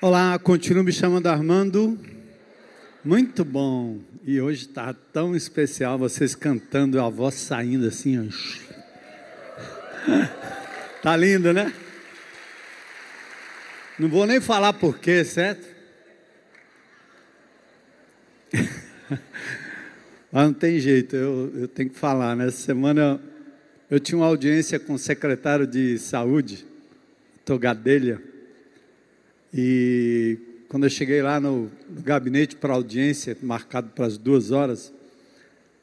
Olá, continuo me chamando Armando. Muito bom. E hoje está tão especial vocês cantando a voz saindo assim. Ó. Tá lindo, né? Não vou nem falar porquê, certo? Mas não tem jeito, eu, eu tenho que falar. Nessa né? semana eu tinha uma audiência com o secretário de saúde, Togadelha, e quando eu cheguei lá no, no gabinete para audiência, marcado para as duas horas,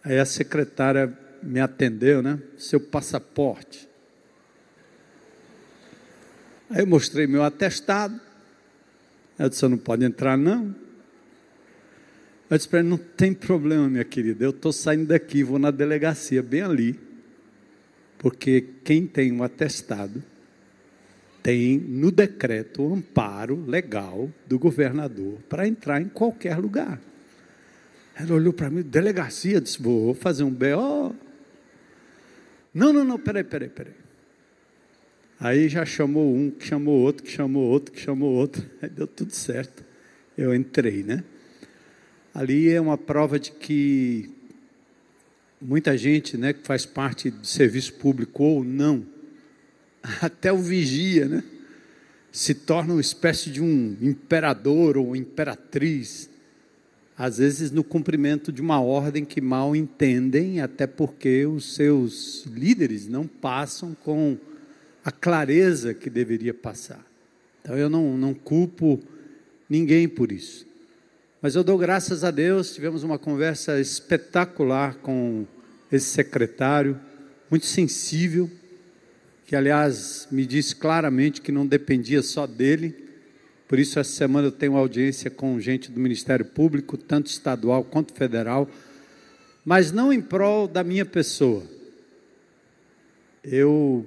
aí a secretária me atendeu, né? Seu passaporte. Aí eu mostrei meu atestado. Ela disse: não pode entrar, não. Eu disse para ele: não tem problema, minha querida. Eu estou saindo daqui, vou na delegacia, bem ali. Porque quem tem um atestado tem no decreto o amparo legal do governador para entrar em qualquer lugar. Ela olhou para mim, delegacia, disse: vou fazer um BO. Não, não, não, peraí, peraí, peraí. Aí já chamou um, que chamou outro, que chamou outro, que chamou outro. Aí deu tudo certo. Eu entrei, né? Ali é uma prova de que muita gente, né, que faz parte do serviço público ou não, até o vigia, né, se torna uma espécie de um imperador ou imperatriz, às vezes no cumprimento de uma ordem que mal entendem, até porque os seus líderes não passam com a clareza que deveria passar. Então eu não, não culpo ninguém por isso. Mas eu dou graças a Deus, tivemos uma conversa espetacular com esse secretário, muito sensível, que aliás me disse claramente que não dependia só dele. Por isso, essa semana eu tenho audiência com gente do Ministério Público, tanto estadual quanto federal, mas não em prol da minha pessoa. Eu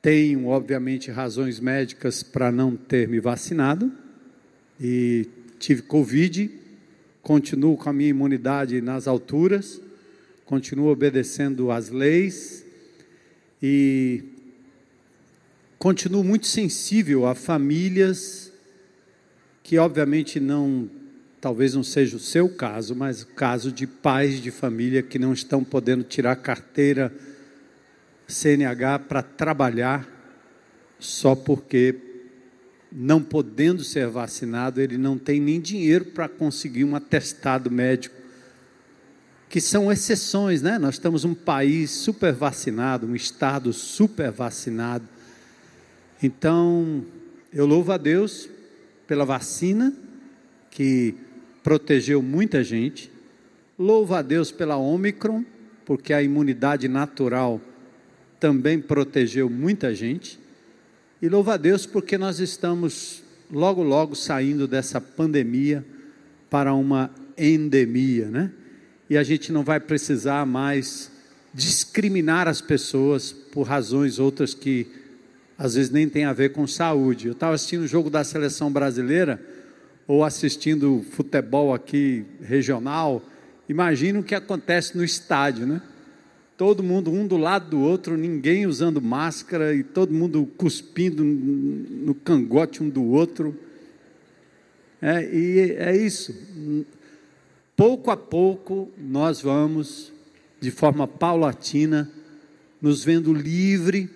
tenho, obviamente, razões médicas para não ter me vacinado e tive Covid, continuo com a minha imunidade nas alturas, continuo obedecendo às leis e continuo muito sensível a famílias que, obviamente, não, talvez não seja o seu caso, mas o caso de pais de família que não estão podendo tirar carteira CNH para trabalhar só porque, não podendo ser vacinado, ele não tem nem dinheiro para conseguir um atestado médico, que são exceções, né? Nós estamos um país super vacinado, um estado super vacinado. Então, eu louvo a Deus pela vacina que protegeu muita gente. Louvo a Deus pela Omicron, porque a imunidade natural também protegeu muita gente. E louva a Deus porque nós estamos logo, logo saindo dessa pandemia para uma endemia, né? E a gente não vai precisar mais discriminar as pessoas por razões outras que às vezes nem tem a ver com saúde. Eu estava assistindo o jogo da seleção brasileira ou assistindo futebol aqui regional. Imagina o que acontece no estádio, né? todo mundo um do lado do outro, ninguém usando máscara e todo mundo cuspindo no cangote um do outro. É, e é isso. Pouco a pouco nós vamos, de forma paulatina, nos vendo livre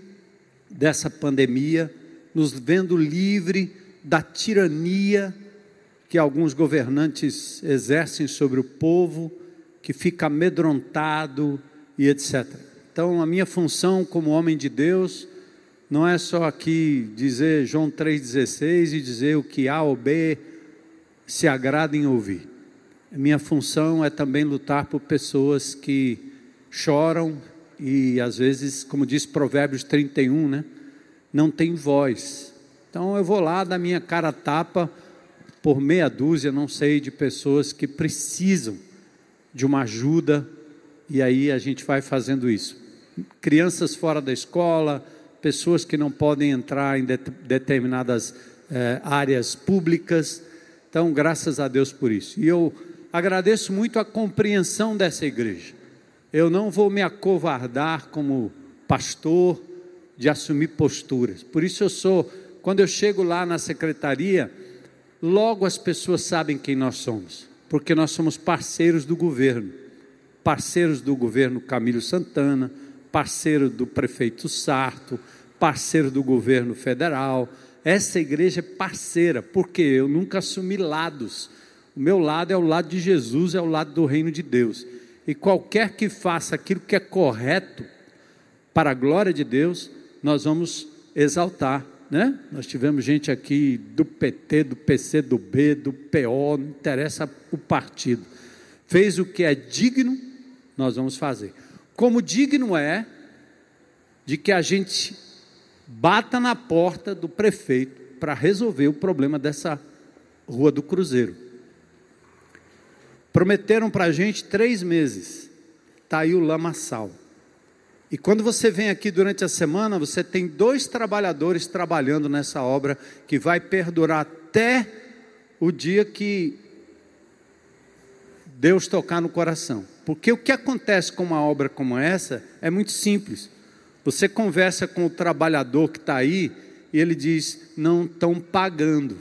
dessa pandemia, nos vendo livre da tirania que alguns governantes exercem sobre o povo, que fica amedrontado, e etc. Então, a minha função como homem de Deus não é só aqui dizer João 3,16 e dizer o que A ou B se agrada em ouvir. Minha função é também lutar por pessoas que choram e às vezes, como diz Provérbios 31, né, não tem voz. Então eu vou lá da minha cara tapa por meia dúzia, não sei, de pessoas que precisam de uma ajuda e aí a gente vai fazendo isso. Crianças fora da escola, pessoas que não podem entrar em de, determinadas eh, áreas públicas. Então, graças a Deus por isso. E eu agradeço muito a compreensão dessa igreja. Eu não vou me acovardar como pastor de assumir posturas. Por isso eu sou Quando eu chego lá na secretaria, logo as pessoas sabem quem nós somos, porque nós somos parceiros do governo, parceiros do governo Camilo Santana, parceiro do prefeito Sarto, parceiro do governo federal. Essa igreja é parceira, porque eu nunca assumi lados. O meu lado é o lado de Jesus, é o lado do reino de Deus. E qualquer que faça aquilo que é correto para a glória de Deus, nós vamos exaltar, né? Nós tivemos gente aqui do PT, do PC, do B, do PO, não interessa o partido. Fez o que é digno, nós vamos fazer. Como digno é de que a gente bata na porta do prefeito para resolver o problema dessa rua do Cruzeiro. Prometeram para a gente três meses. Está aí o lamaçal. E quando você vem aqui durante a semana, você tem dois trabalhadores trabalhando nessa obra que vai perdurar até o dia que Deus tocar no coração. Porque o que acontece com uma obra como essa é muito simples. Você conversa com o trabalhador que está aí e ele diz: não estão pagando.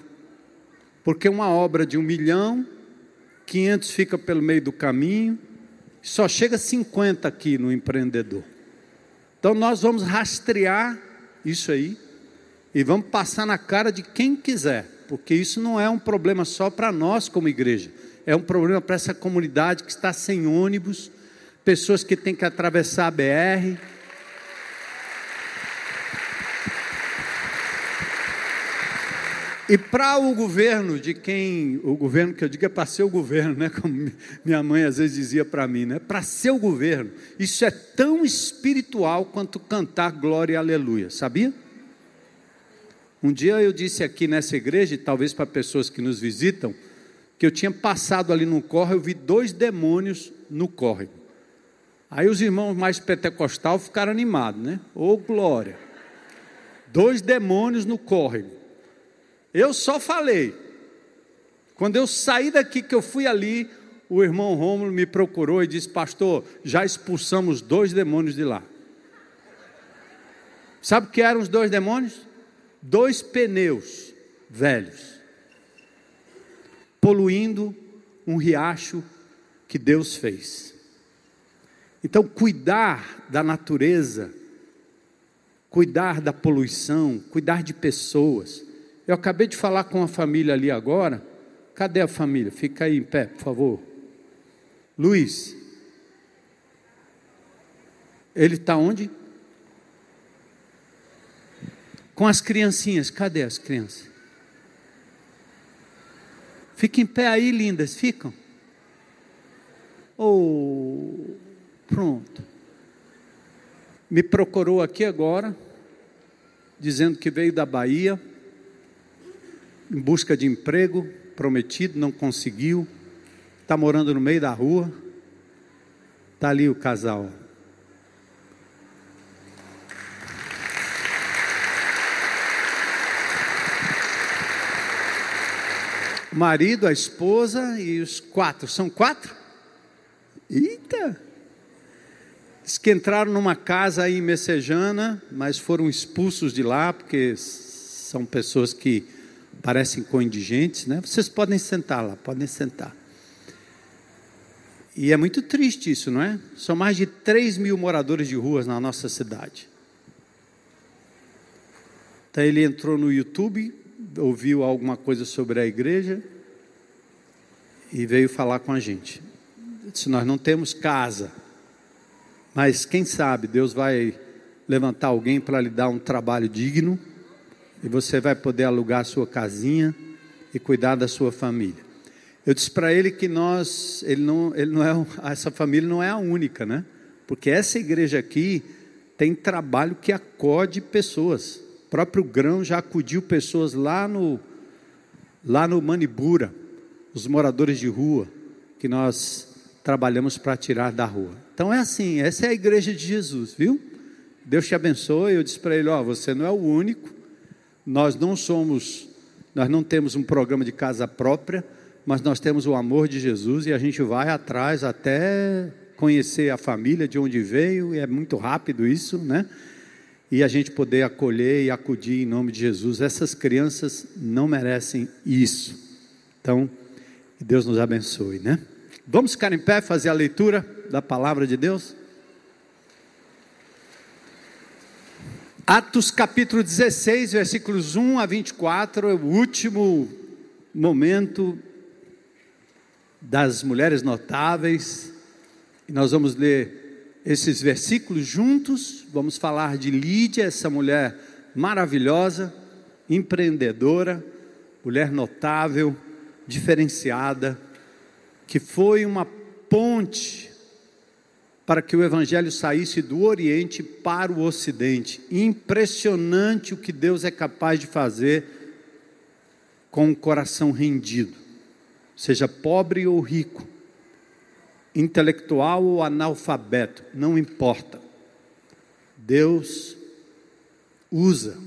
Porque uma obra de um milhão, 500 fica pelo meio do caminho, só chega 50 aqui no empreendedor. Então nós vamos rastrear isso aí e vamos passar na cara de quem quiser, porque isso não é um problema só para nós como igreja, é um problema para essa comunidade que está sem ônibus, pessoas que têm que atravessar a BR E para o governo, de quem, o governo que eu digo é para ser o governo, né? Como minha mãe às vezes dizia para mim, né? Para ser o governo, isso é tão espiritual quanto cantar glória e aleluia, sabia? Um dia eu disse aqui nessa igreja, e talvez para pessoas que nos visitam, que eu tinha passado ali no córrego, eu vi dois demônios no córrego. Aí os irmãos mais pentecostal ficaram animados, né? Ô oh, glória! Dois demônios no córrego. Eu só falei. Quando eu saí daqui, que eu fui ali, o irmão Rômulo me procurou e disse: Pastor, já expulsamos dois demônios de lá. Sabe o que eram os dois demônios? Dois pneus velhos, poluindo um riacho que Deus fez. Então, cuidar da natureza, cuidar da poluição, cuidar de pessoas, eu acabei de falar com a família ali agora. Cadê a família? Fica aí em pé, por favor. Luiz. Ele está onde? Com as criancinhas. Cadê as crianças? Fiquem em pé aí, lindas. Ficam. Oh, pronto. Me procurou aqui agora, dizendo que veio da Bahia em busca de emprego prometido, não conseguiu, está morando no meio da rua. Está ali o casal. O marido, a esposa e os quatro. São quatro? Eita! Diz que entraram numa casa aí em Messejana, mas foram expulsos de lá, porque são pessoas que parecem com indigentes, né? Vocês podem sentar lá, podem sentar. E é muito triste isso, não é? São mais de 3 mil moradores de ruas na nossa cidade. Então ele entrou no YouTube, ouviu alguma coisa sobre a igreja e veio falar com a gente. Se nós não temos casa, mas quem sabe Deus vai levantar alguém para lhe dar um trabalho digno e você vai poder alugar a sua casinha e cuidar da sua família. Eu disse para ele que nós, ele não, ele não é, essa família não é a única, né? Porque essa igreja aqui tem trabalho que acode pessoas. O próprio Grão já acudiu pessoas lá no, lá no Manibura, os moradores de rua, que nós trabalhamos para tirar da rua. Então é assim, essa é a igreja de Jesus, viu? Deus te abençoe. Eu disse para ele: Ó, você não é o único, nós não somos, nós não temos um programa de casa própria, mas nós temos o amor de Jesus e a gente vai atrás até conhecer a família de onde veio, e é muito rápido isso, né? e a gente poder acolher e acudir em nome de Jesus. Essas crianças não merecem isso. Então, Deus nos abençoe, né? Vamos ficar em pé fazer a leitura da palavra de Deus? Atos capítulo 16, versículos 1 a 24, é o último momento das mulheres notáveis. E nós vamos ler esses versículos juntos. Vamos falar de Lídia, essa mulher maravilhosa, empreendedora, mulher notável, diferenciada, que foi uma ponte para que o Evangelho saísse do Oriente para o Ocidente. Impressionante o que Deus é capaz de fazer com o coração rendido, seja pobre ou rico, intelectual ou analfabeto, não importa. Deus usa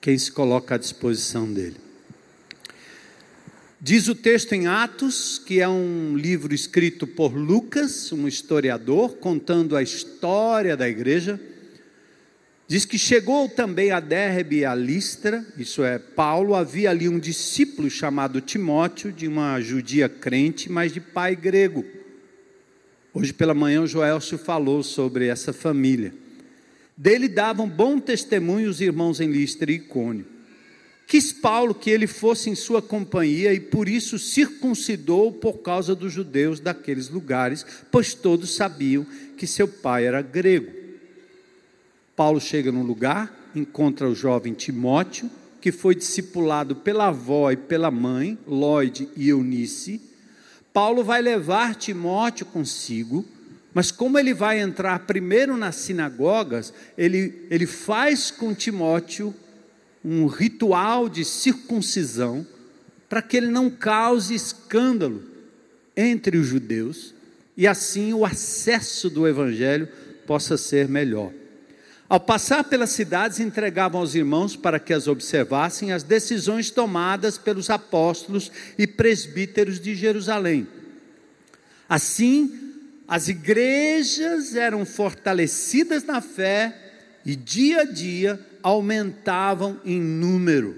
quem se coloca à disposição dele. Diz o texto em Atos, que é um livro escrito por Lucas, um historiador, contando a história da igreja. Diz que chegou também a Derbe e a Listra, isso é, Paulo, havia ali um discípulo chamado Timóteo, de uma judia crente, mas de pai grego. Hoje pela manhã o Joelcio falou sobre essa família. Dele davam bom testemunho os irmãos em Listra e Icônio. Quis Paulo que ele fosse em sua companhia e por isso circuncidou por causa dos judeus daqueles lugares, pois todos sabiam que seu pai era grego. Paulo chega num lugar, encontra o jovem Timóteo, que foi discipulado pela avó e pela mãe, Lloyd e Eunice. Paulo vai levar Timóteo consigo, mas como ele vai entrar primeiro nas sinagogas, ele, ele faz com Timóteo um ritual de circuncisão para que ele não cause escândalo entre os judeus e assim o acesso do evangelho possa ser melhor. Ao passar pelas cidades, entregavam aos irmãos para que as observassem as decisões tomadas pelos apóstolos e presbíteros de Jerusalém. Assim, as igrejas eram fortalecidas na fé e dia a dia aumentavam em número,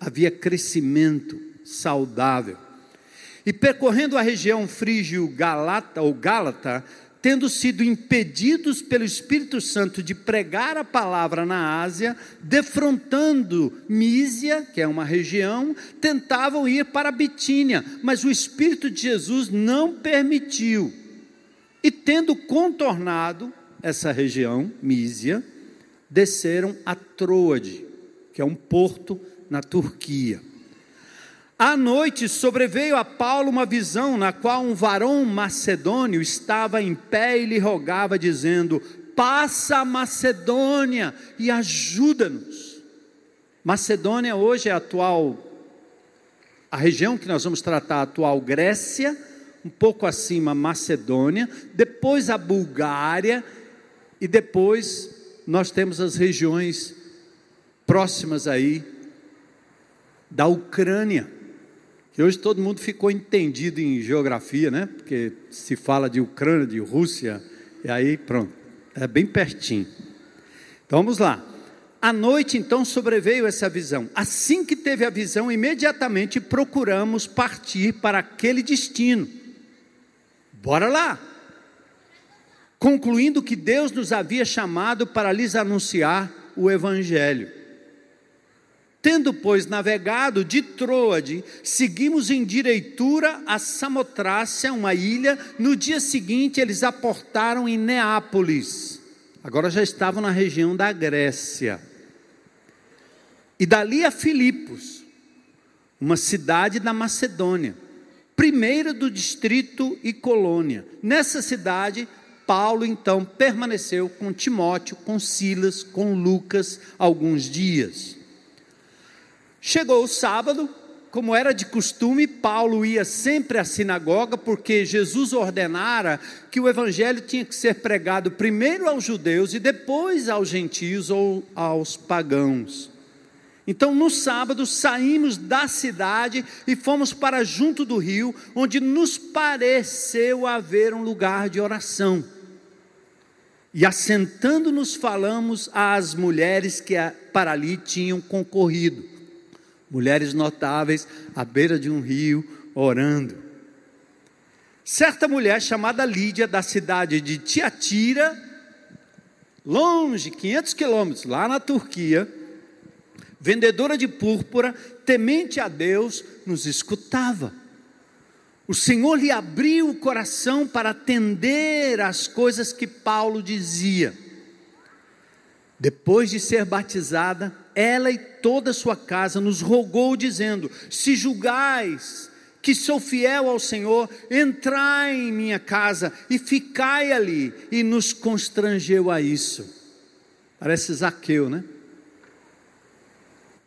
havia crescimento saudável. E percorrendo a região frígio-galata ou gálata, tendo sido impedidos pelo Espírito Santo de pregar a palavra na Ásia, defrontando Mísia, que é uma região, tentavam ir para Bitínia, mas o Espírito de Jesus não permitiu. E tendo contornado essa região, Mísia, desceram a Troade, que é um porto na Turquia. À noite sobreveio a Paulo uma visão na qual um varão macedônio estava em pé e lhe rogava, dizendo: Passa a Macedônia e ajuda-nos. Macedônia hoje é a atual, a região que nós vamos tratar, a atual Grécia, um pouco acima Macedônia, depois a Bulgária e depois nós temos as regiões próximas aí da Ucrânia, que hoje todo mundo ficou entendido em geografia, né? Porque se fala de Ucrânia, de Rússia, e aí pronto, é bem pertinho. Então vamos lá. À noite então sobreveio essa visão. Assim que teve a visão, imediatamente procuramos partir para aquele destino. Bora lá concluindo que Deus nos havia chamado para lhes anunciar o Evangelho. Tendo, pois, navegado de Troade, seguimos em direitura a Samotrácia, uma ilha. No dia seguinte, eles aportaram em Neápolis. Agora já estavam na região da Grécia. E dali a Filipos, uma cidade da Macedônia, primeira do distrito e colônia. Nessa cidade, Paulo então permaneceu com Timóteo, com Silas, com Lucas alguns dias. Chegou o sábado, como era de costume, Paulo ia sempre à sinagoga, porque Jesus ordenara que o evangelho tinha que ser pregado primeiro aos judeus e depois aos gentios ou aos pagãos. Então, no sábado, saímos da cidade e fomos para junto do rio, onde nos pareceu haver um lugar de oração. E assentando-nos, falamos às mulheres que para ali tinham concorrido. Mulheres notáveis à beira de um rio, orando. Certa mulher chamada Lídia, da cidade de Tiatira, longe, 500 quilômetros, lá na Turquia, vendedora de púrpura, temente a Deus, nos escutava. O Senhor lhe abriu o coração para atender às coisas que Paulo dizia. Depois de ser batizada, ela e toda a sua casa nos rogou, dizendo: Se julgais que sou fiel ao Senhor, entrai em minha casa e ficai ali, e nos constrangeu a isso. Parece Zaqueu, né?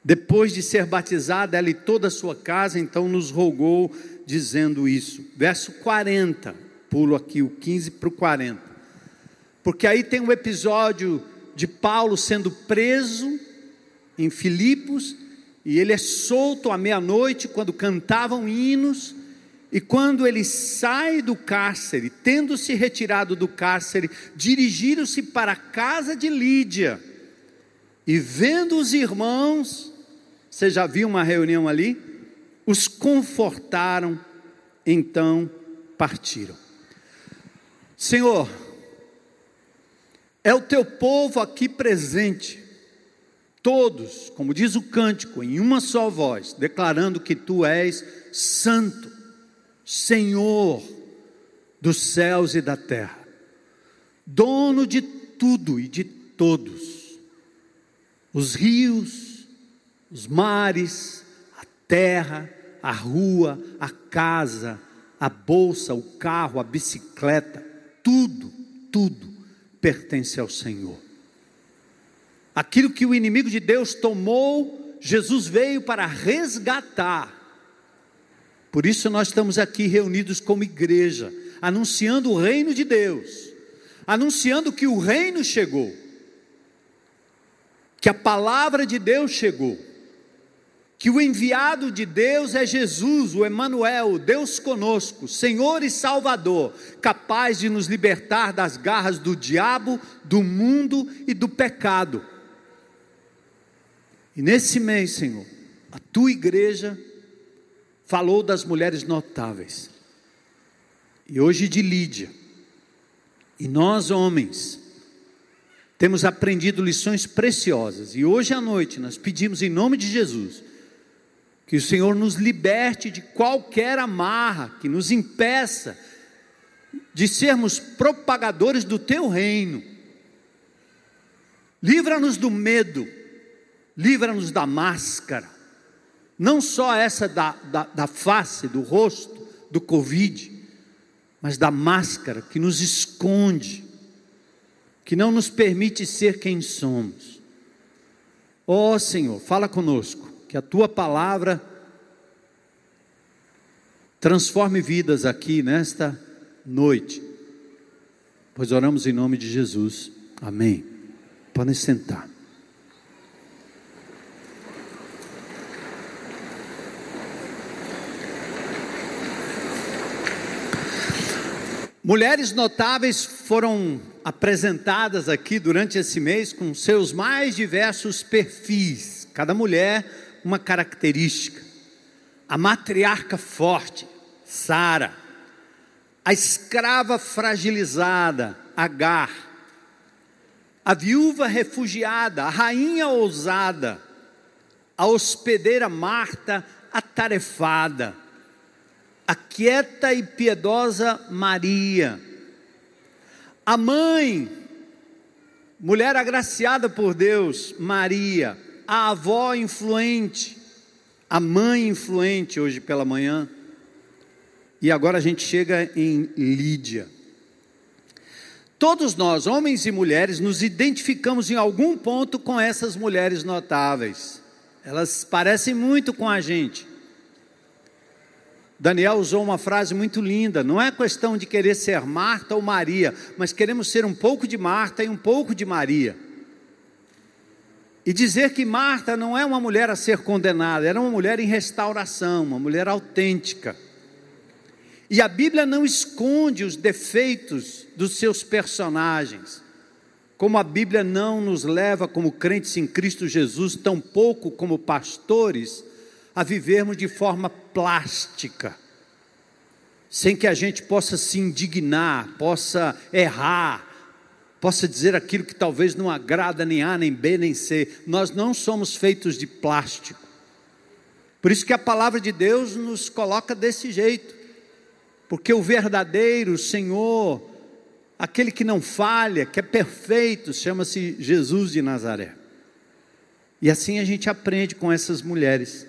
Depois de ser batizada, ela e toda a sua casa, então nos rogou, dizendo isso. Verso 40, pulo aqui o 15 para o 40. Porque aí tem um episódio de Paulo sendo preso em Filipos, e ele é solto à meia-noite quando cantavam hinos, e quando ele sai do cárcere, tendo se retirado do cárcere, dirigiram-se para a casa de Lídia, e vendo os irmãos, você já viu uma reunião ali? os confortaram, então partiram. Senhor, é o teu povo aqui presente, todos, como diz o cântico, em uma só voz, declarando que tu és santo, Senhor dos céus e da terra, dono de tudo e de todos, os rios, os mares, terra, a rua, a casa, a bolsa, o carro, a bicicleta, tudo, tudo pertence ao Senhor. Aquilo que o inimigo de Deus tomou, Jesus veio para resgatar. Por isso nós estamos aqui reunidos como igreja, anunciando o reino de Deus, anunciando que o reino chegou, que a palavra de Deus chegou que o enviado de Deus é Jesus, o Emanuel, Deus conosco, Senhor e Salvador, capaz de nos libertar das garras do diabo, do mundo e do pecado. E nesse mês, Senhor, a tua igreja falou das mulheres notáveis. E hoje de Lídia. E nós, homens, temos aprendido lições preciosas. E hoje à noite nós pedimos em nome de Jesus que o Senhor nos liberte de qualquer amarra que nos impeça de sermos propagadores do teu reino. Livra-nos do medo, livra-nos da máscara, não só essa da, da, da face, do rosto, do Covid, mas da máscara que nos esconde, que não nos permite ser quem somos. Ó oh, Senhor, fala conosco que a tua palavra transforme vidas aqui nesta noite. Pois oramos em nome de Jesus. Amém. Podem sentar. Mulheres notáveis foram apresentadas aqui durante esse mês com seus mais diversos perfis. Cada mulher uma característica. A matriarca forte, Sara. A escrava fragilizada, Agar. A viúva refugiada, a rainha ousada. A hospedeira Marta, atarefada. A quieta e piedosa Maria. A mãe, mulher agraciada por Deus, Maria a avó influente, a mãe influente hoje pela manhã. E agora a gente chega em Lídia. Todos nós, homens e mulheres, nos identificamos em algum ponto com essas mulheres notáveis. Elas parecem muito com a gente. Daniel usou uma frase muito linda: não é questão de querer ser Marta ou Maria, mas queremos ser um pouco de Marta e um pouco de Maria. E dizer que Marta não é uma mulher a ser condenada, era uma mulher em restauração, uma mulher autêntica. E a Bíblia não esconde os defeitos dos seus personagens. como a Bíblia não nos leva, como crentes em Cristo Jesus, tampouco como pastores, a vivermos de forma plástica, sem que a gente possa se indignar, possa errar, possa dizer aquilo que talvez não agrada nem A, nem B, nem C. Nós não somos feitos de plástico. Por isso que a palavra de Deus nos coloca desse jeito. Porque o verdadeiro Senhor, aquele que não falha, que é perfeito, chama-se Jesus de Nazaré. E assim a gente aprende com essas mulheres.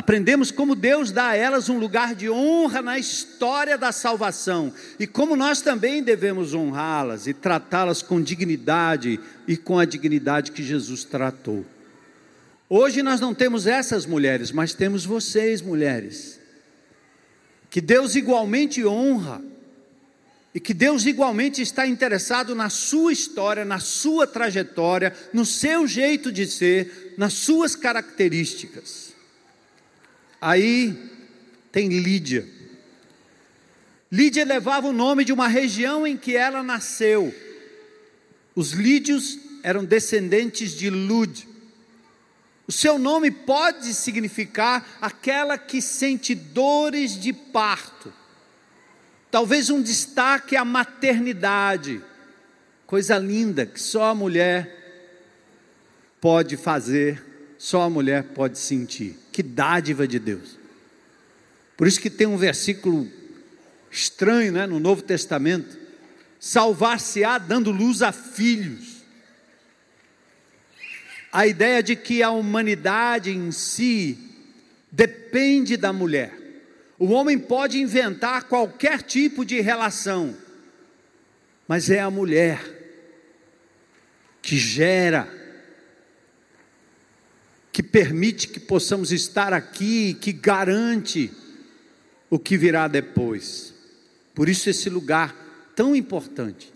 Aprendemos como Deus dá a elas um lugar de honra na história da salvação e como nós também devemos honrá-las e tratá-las com dignidade e com a dignidade que Jesus tratou. Hoje nós não temos essas mulheres, mas temos vocês, mulheres, que Deus igualmente honra e que Deus igualmente está interessado na sua história, na sua trajetória, no seu jeito de ser, nas suas características. Aí tem Lídia. Lídia levava o nome de uma região em que ela nasceu. Os lídios eram descendentes de Lud. O seu nome pode significar aquela que sente dores de parto. Talvez um destaque à maternidade, coisa linda que só a mulher pode fazer, só a mulher pode sentir. Que dádiva de Deus. Por isso que tem um versículo estranho né, no Novo Testamento: salvar-se-á dando luz a filhos. A ideia de que a humanidade em si depende da mulher. O homem pode inventar qualquer tipo de relação, mas é a mulher que gera que permite que possamos estar aqui, que garante o que virá depois. Por isso, esse lugar tão importante.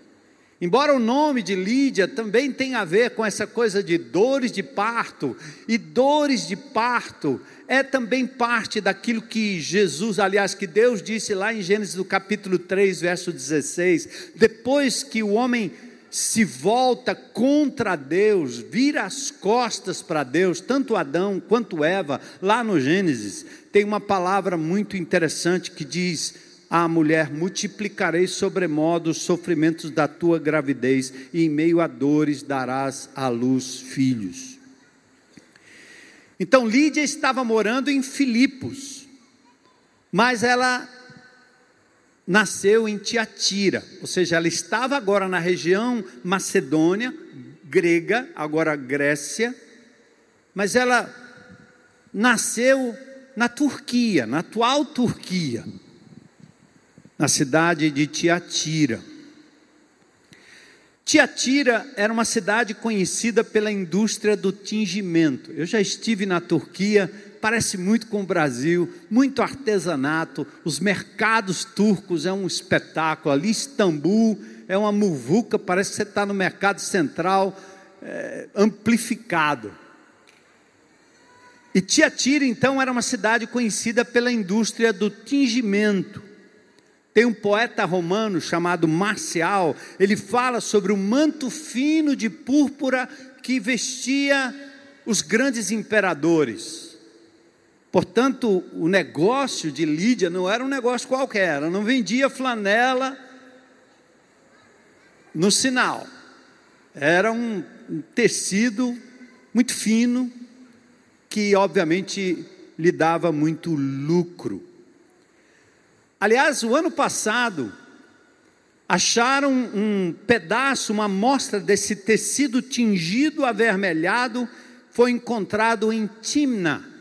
Embora o nome de Lídia também tenha a ver com essa coisa de dores de parto, e dores de parto é também parte daquilo que Jesus, aliás, que Deus disse lá em Gênesis do capítulo 3, verso 16, depois que o homem se volta contra Deus, vira as costas para Deus, tanto Adão quanto Eva, lá no Gênesis, tem uma palavra muito interessante que diz: à mulher, multiplicarei sobremodo os sofrimentos da tua gravidez, e em meio a dores darás à luz filhos. Então Lídia estava morando em Filipos, mas ela nasceu em Tiatira, ou seja, ela estava agora na região Macedônia, grega, agora Grécia, mas ela nasceu na Turquia, na atual Turquia, na cidade de Tiatira. Tiatira era uma cidade conhecida pela indústria do tingimento. Eu já estive na Turquia parece muito com o Brasil, muito artesanato, os mercados turcos é um espetáculo, ali Istambul é uma muvuca, parece que você está no mercado central é, amplificado. E Tiatira, então, era uma cidade conhecida pela indústria do tingimento. Tem um poeta romano chamado Marcial, ele fala sobre o manto fino de púrpura que vestia os grandes imperadores. Portanto, o negócio de Lídia não era um negócio qualquer, ela não vendia flanela no sinal. Era um, tecido muito fino que, obviamente, lhe dava muito lucro. Aliás, o ano passado, acharam um pedaço, uma amostra desse tecido tingido avermelhado, foi encontrado em Timna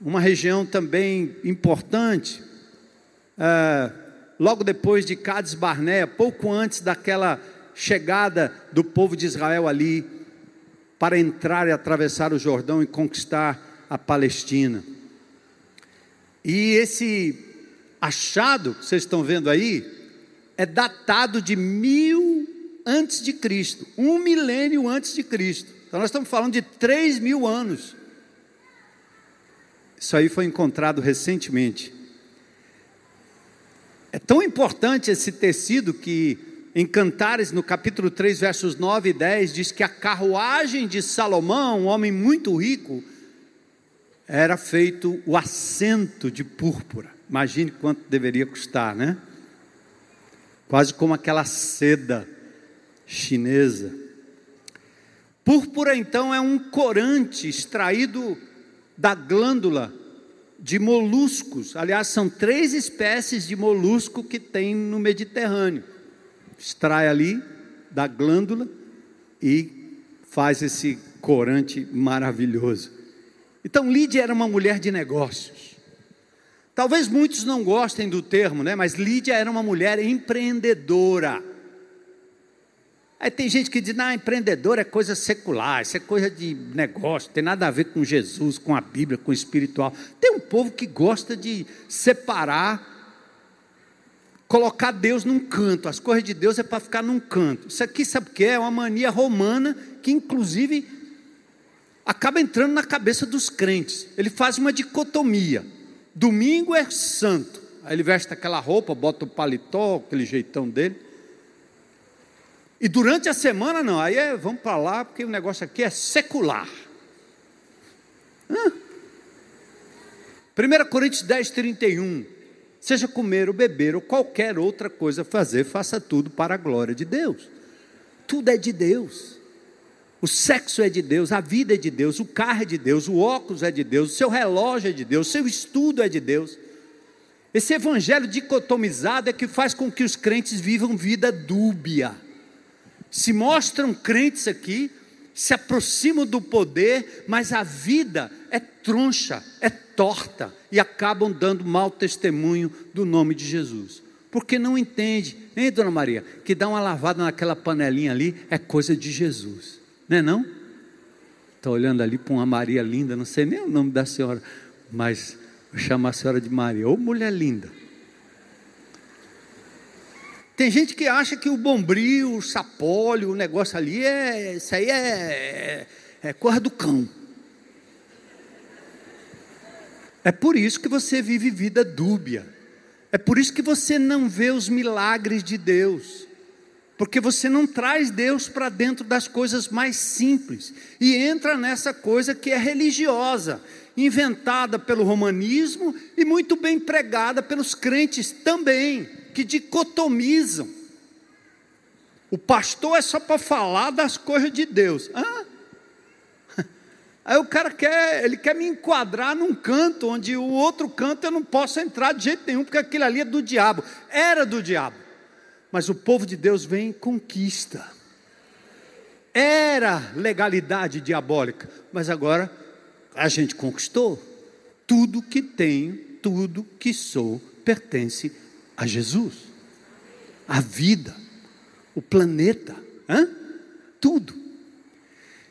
uma região também importante, é, logo depois de Cades Barnea, pouco antes daquela chegada do povo de Israel ali, para entrar e atravessar o Jordão e conquistar a Palestina. E esse achado que vocês estão vendo aí é datado de mil antes de Cristo, um milênio antes de Cristo. Então nós estamos falando de três mil anos. Isso aí foi encontrado recentemente. É tão importante esse tecido que Em Cantares, no capítulo 3, versos 9 e 10, diz que a carruagem de Salomão, um homem muito rico, era feito o assento de púrpura. Imagine quanto deveria custar, né? Quase como aquela seda chinesa. Púrpura, então, é um corante extraído da glândula de moluscos. Aliás, são três espécies de molusco que tem no Mediterrâneo extrai ali da glândula e faz esse corante maravilhoso. Então Lídia era uma mulher de negócios. Talvez muitos não gostem do termo, né? Mas Lídia era uma mulher empreendedora. Aí tem gente que diz, não, empreendedor é coisa secular, isso é coisa de negócio, tem nada a ver com Jesus, com a Bíblia, com o espiritual. Tem um povo que gosta de separar colocar Deus num canto. As coisas de Deus é para ficar num canto. Isso aqui, sabe o que é? É uma mania romana que, inclusive, acaba entrando na cabeça dos crentes. Ele faz uma dicotomia. Domingo é santo. Aí ele veste aquela roupa, bota o paletó, aquele jeitão dele. E durante a semana, não. Aí é, vamos para lá, porque o negócio aqui é secular. Hã? 1 Coríntios 10, 31 seja comer ou beber ou qualquer outra coisa fazer, faça tudo para a glória de Deus. Tudo é de Deus. O sexo é de Deus, a vida é de Deus, o carro é de Deus, o óculos é de Deus, o seu relógio é de Deus, o seu estudo é de Deus. Esse evangelho dicotomizado é que faz com que os crentes vivam vida dúbia. Se mostram crentes aqui, se aproximam do poder, mas a vida é troncha, é torta e acabam dando mau testemunho do nome de Jesus. Porque não entende, hein, dona Maria, que dá uma lavada naquela panelinha ali é coisa de Jesus, não é não? Estou olhando ali para uma Maria linda, não sei nem o nome da senhora, mas vou chamar a senhora de Maria, ou mulher linda. Tem gente que acha que o bombril, o sapólio, o negócio ali é. Isso aí é, é, é coisa do cão. É por isso que você vive vida dúbia. É por isso que você não vê os milagres de Deus. Porque você não traz Deus para dentro das coisas mais simples e entra nessa coisa que é religiosa, inventada pelo romanismo e muito bem pregada pelos crentes também, que dicotomizam. O pastor é só para falar das coisas de Deus. Hã? Aí o cara quer, ele quer me enquadrar num canto onde o outro canto eu não posso entrar de jeito nenhum, porque aquilo ali é do diabo. Era do diabo. Mas o povo de Deus vem e conquista. Era legalidade diabólica, mas agora a gente conquistou. Tudo que tenho, tudo que sou, pertence a Jesus. A vida, o planeta, tudo.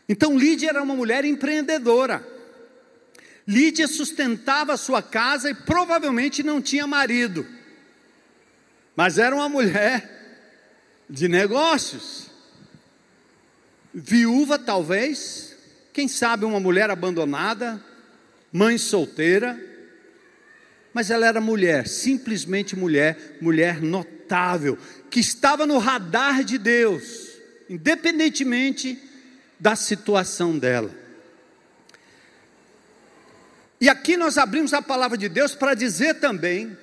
Então Lídia era uma mulher empreendedora. Lídia sustentava a sua casa e provavelmente não tinha marido, mas era uma mulher de negócios, viúva talvez, quem sabe uma mulher abandonada, mãe solteira, mas ela era mulher, simplesmente mulher, mulher notável, que estava no radar de Deus, independentemente da situação dela. E aqui nós abrimos a palavra de Deus para dizer também,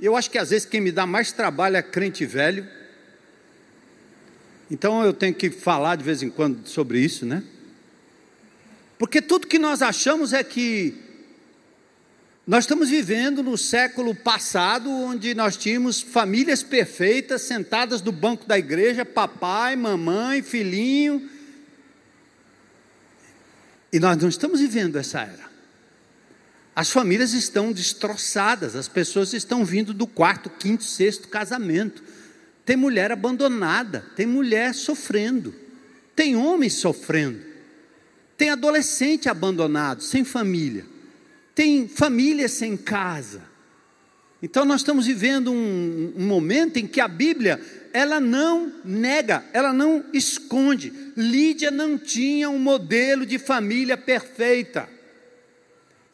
eu acho que às vezes quem me dá mais trabalho é crente velho, então eu tenho que falar de vez em quando sobre isso, né? Porque tudo que nós achamos é que nós estamos vivendo no século passado, onde nós tínhamos famílias perfeitas sentadas no banco da igreja, papai, mamãe, filhinho. E nós não estamos vivendo essa era. As famílias estão destroçadas, as pessoas estão vindo do quarto, quinto, sexto casamento. Tem mulher abandonada, tem mulher sofrendo, tem homem sofrendo, tem adolescente abandonado, sem família tem família sem casa. Então nós estamos vivendo um, um, momento em que a Bíblia ela não nega, ela não esconde. Lídia não tinha um modelo de família perfeita.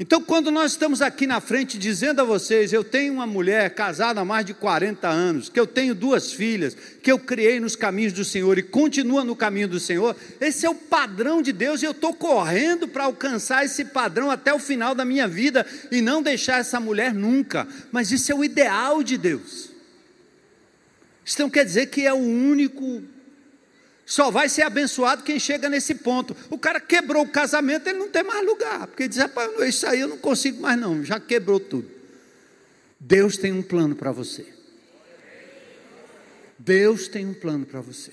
Então, quando nós estamos aqui na frente dizendo a vocês, eu tenho uma mulher casada há mais de 40 anos, que eu tenho duas filhas, que eu criei nos caminhos do Senhor e continua no caminho do Senhor, esse é o padrão de Deus e eu estou correndo para alcançar esse padrão até o final da minha vida e não deixar essa mulher nunca. Mas isso é o ideal de Deus. Isso não quer dizer que é o único só vai ser abençoado quem chega nesse ponto. O cara quebrou o casamento, ele não tem mais lugar. Porque diz, rapaz, isso aí eu não consigo mais não, já quebrou tudo. Deus tem um plano para você. Deus tem um plano para você.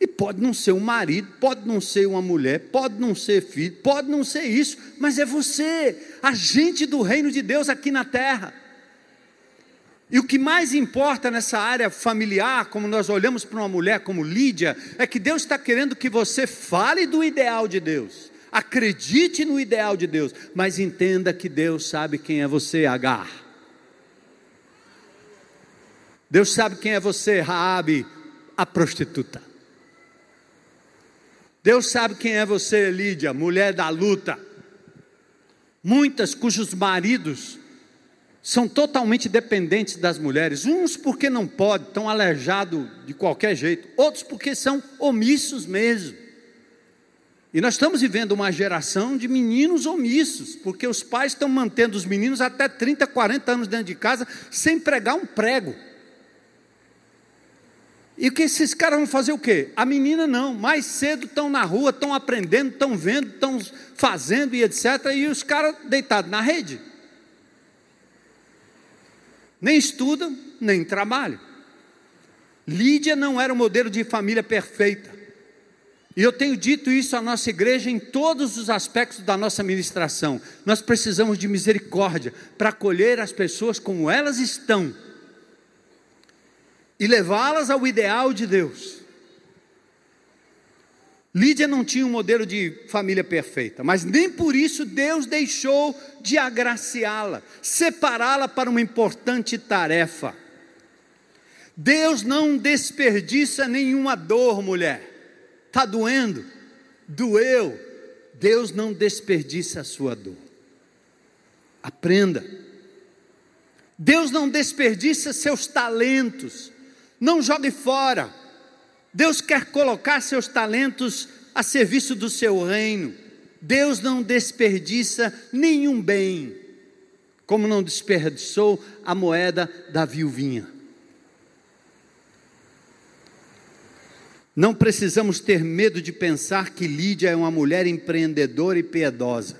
E pode não ser um marido, pode não ser uma mulher, pode não ser filho, pode não ser isso, mas é você, agente do reino de Deus aqui na terra. E o que mais importa nessa área familiar, como nós olhamos para uma mulher como Lídia, é que Deus está querendo que você fale do ideal de Deus, acredite no ideal de Deus, mas entenda que Deus sabe quem é você, Agar. Deus sabe quem é você, Raabe, a prostituta. Deus sabe quem é você, Lídia, mulher da luta. Muitas cujos maridos são totalmente dependentes das mulheres, uns porque não podem, estão aleijados de qualquer jeito, outros porque são omissos mesmo. E nós estamos vivendo uma geração de meninos omissos, porque os pais estão mantendo os meninos até 30, 40 anos dentro de casa sem pregar um prego. E que esses caras vão fazer o quê? A menina não, mais cedo estão na rua, estão aprendendo, estão vendo, estão fazendo e etc. E os caras deitados na rede nem estudam, nem trabalham. Lídia não era o modelo de família perfeita. E eu tenho dito isso à nossa igreja em todos os aspectos da nossa ministração. Nós precisamos de misericórdia para acolher as pessoas como elas estão e levá-las ao ideal de Deus. Lídia não tinha um modelo de família perfeita, mas nem por isso Deus deixou de agraciá-la, separá-la para uma importante tarefa. Deus não desperdiça nenhuma dor, mulher. Está doendo? Doeu. Deus não desperdiça a sua dor. Aprenda. Deus não desperdiça seus talentos. Não jogue fora. Deus quer colocar seus talentos a serviço do seu reino. Deus não desperdiça nenhum bem, como não desperdiçou a moeda da viuvinha. Não precisamos ter medo de pensar que Lídia é uma mulher empreendedora e piedosa.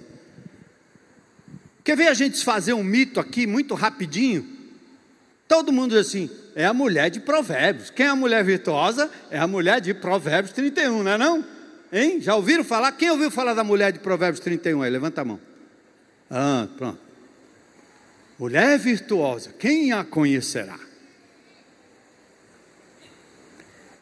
Quer ver a gente fazer um mito aqui muito rapidinho? Todo mundo diz assim: é a mulher de Provérbios. Quem é a mulher virtuosa? É a mulher de Provérbios 31, não é não? Hein? Já ouviram falar? Quem ouviu falar da mulher de Provérbios 31 aí? Levanta a mão. Ah, pronto. Mulher virtuosa, quem a conhecerá?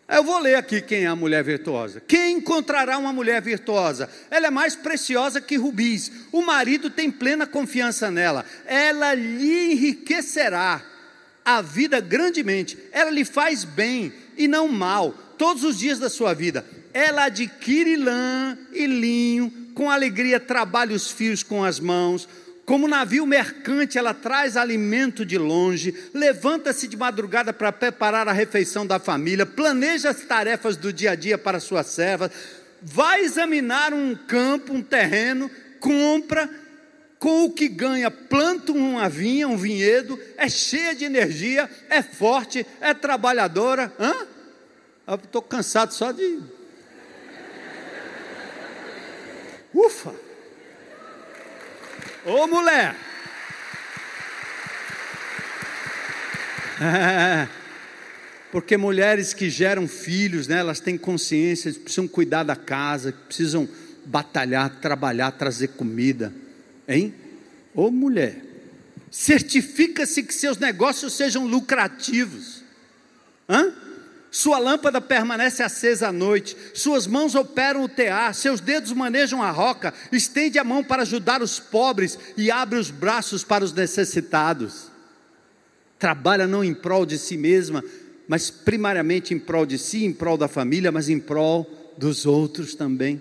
Eu vou ler aqui quem é a mulher virtuosa. Quem encontrará uma mulher virtuosa? Ela é mais preciosa que rubis. O marido tem plena confiança nela. Ela lhe enriquecerá a vida grandemente, ela lhe faz bem e não mal, todos os dias da sua vida. Ela adquire lã e linho, com alegria trabalha os fios com as mãos. Como navio mercante, ela traz alimento de longe, levanta-se de madrugada para preparar a refeição da família, planeja as tarefas do dia a dia para sua serva, vai examinar um campo, um terreno, compra com o que ganha, planta uma vinha, um vinhedo, é cheia de energia, é forte, é trabalhadora. Hã? Estou cansado só de. Ufa! Ô mulher! Porque mulheres que geram filhos, né, elas têm consciência, precisam cuidar da casa, precisam batalhar, trabalhar, trazer comida. Hein? Ô mulher, certifica-se que seus negócios sejam lucrativos. Hã? Sua lâmpada permanece acesa à noite, suas mãos operam o tear, seus dedos manejam a roca, estende a mão para ajudar os pobres e abre os braços para os necessitados. Trabalha não em prol de si mesma, mas primariamente em prol de si, em prol da família, mas em prol dos outros também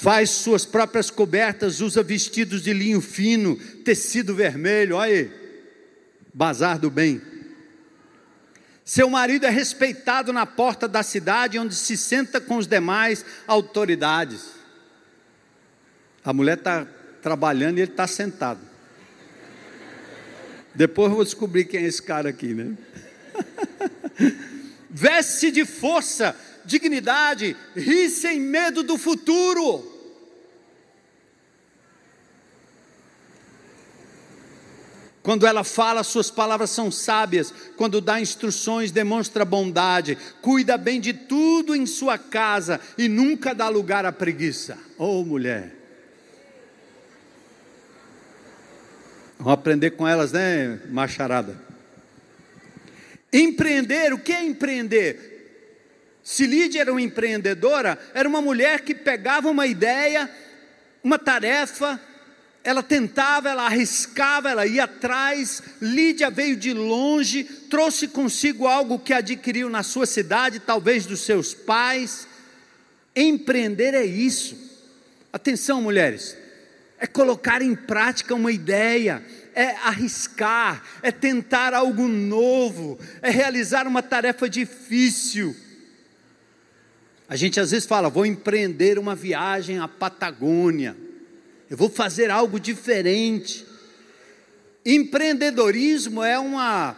faz suas próprias cobertas, usa vestidos de linho fino, tecido vermelho, olha aí, bazar do bem. Seu marido é respeitado na porta da cidade, onde se senta com os demais autoridades. A mulher está trabalhando e ele está sentado. Depois eu vou descobrir quem é esse cara aqui, né? Veste de força, dignidade, ri sem medo do futuro. Quando ela fala, suas palavras são sábias. Quando dá instruções, demonstra bondade. Cuida bem de tudo em sua casa e nunca dá lugar à preguiça. Oh, mulher. Vamos aprender com elas, né, macharada? Empreender, o que é empreender? Se Lídia era uma empreendedora, era uma mulher que pegava uma ideia, uma tarefa, ela tentava, ela arriscava, ela ia atrás. Lídia veio de longe, trouxe consigo algo que adquiriu na sua cidade, talvez dos seus pais. Empreender é isso. Atenção, mulheres, é colocar em prática uma ideia, é arriscar, é tentar algo novo, é realizar uma tarefa difícil. A gente às vezes fala, vou empreender uma viagem à Patagônia, eu vou fazer algo diferente. Empreendedorismo é uma,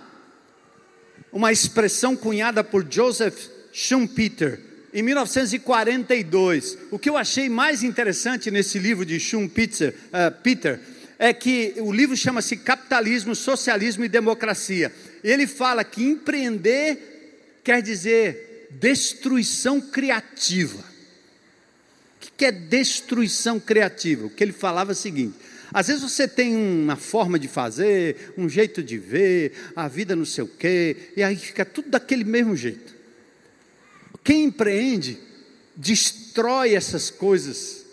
uma expressão cunhada por Joseph Schumpeter em 1942. O que eu achei mais interessante nesse livro de Schumpeter uh, Peter, é que o livro chama-se Capitalismo, Socialismo e Democracia. Ele fala que empreender quer dizer destruição criativa. O que é destruição criativa? O que ele falava é o seguinte: às vezes você tem uma forma de fazer, um jeito de ver, a vida não sei o quê, e aí fica tudo daquele mesmo jeito. Quem empreende, destrói essas coisas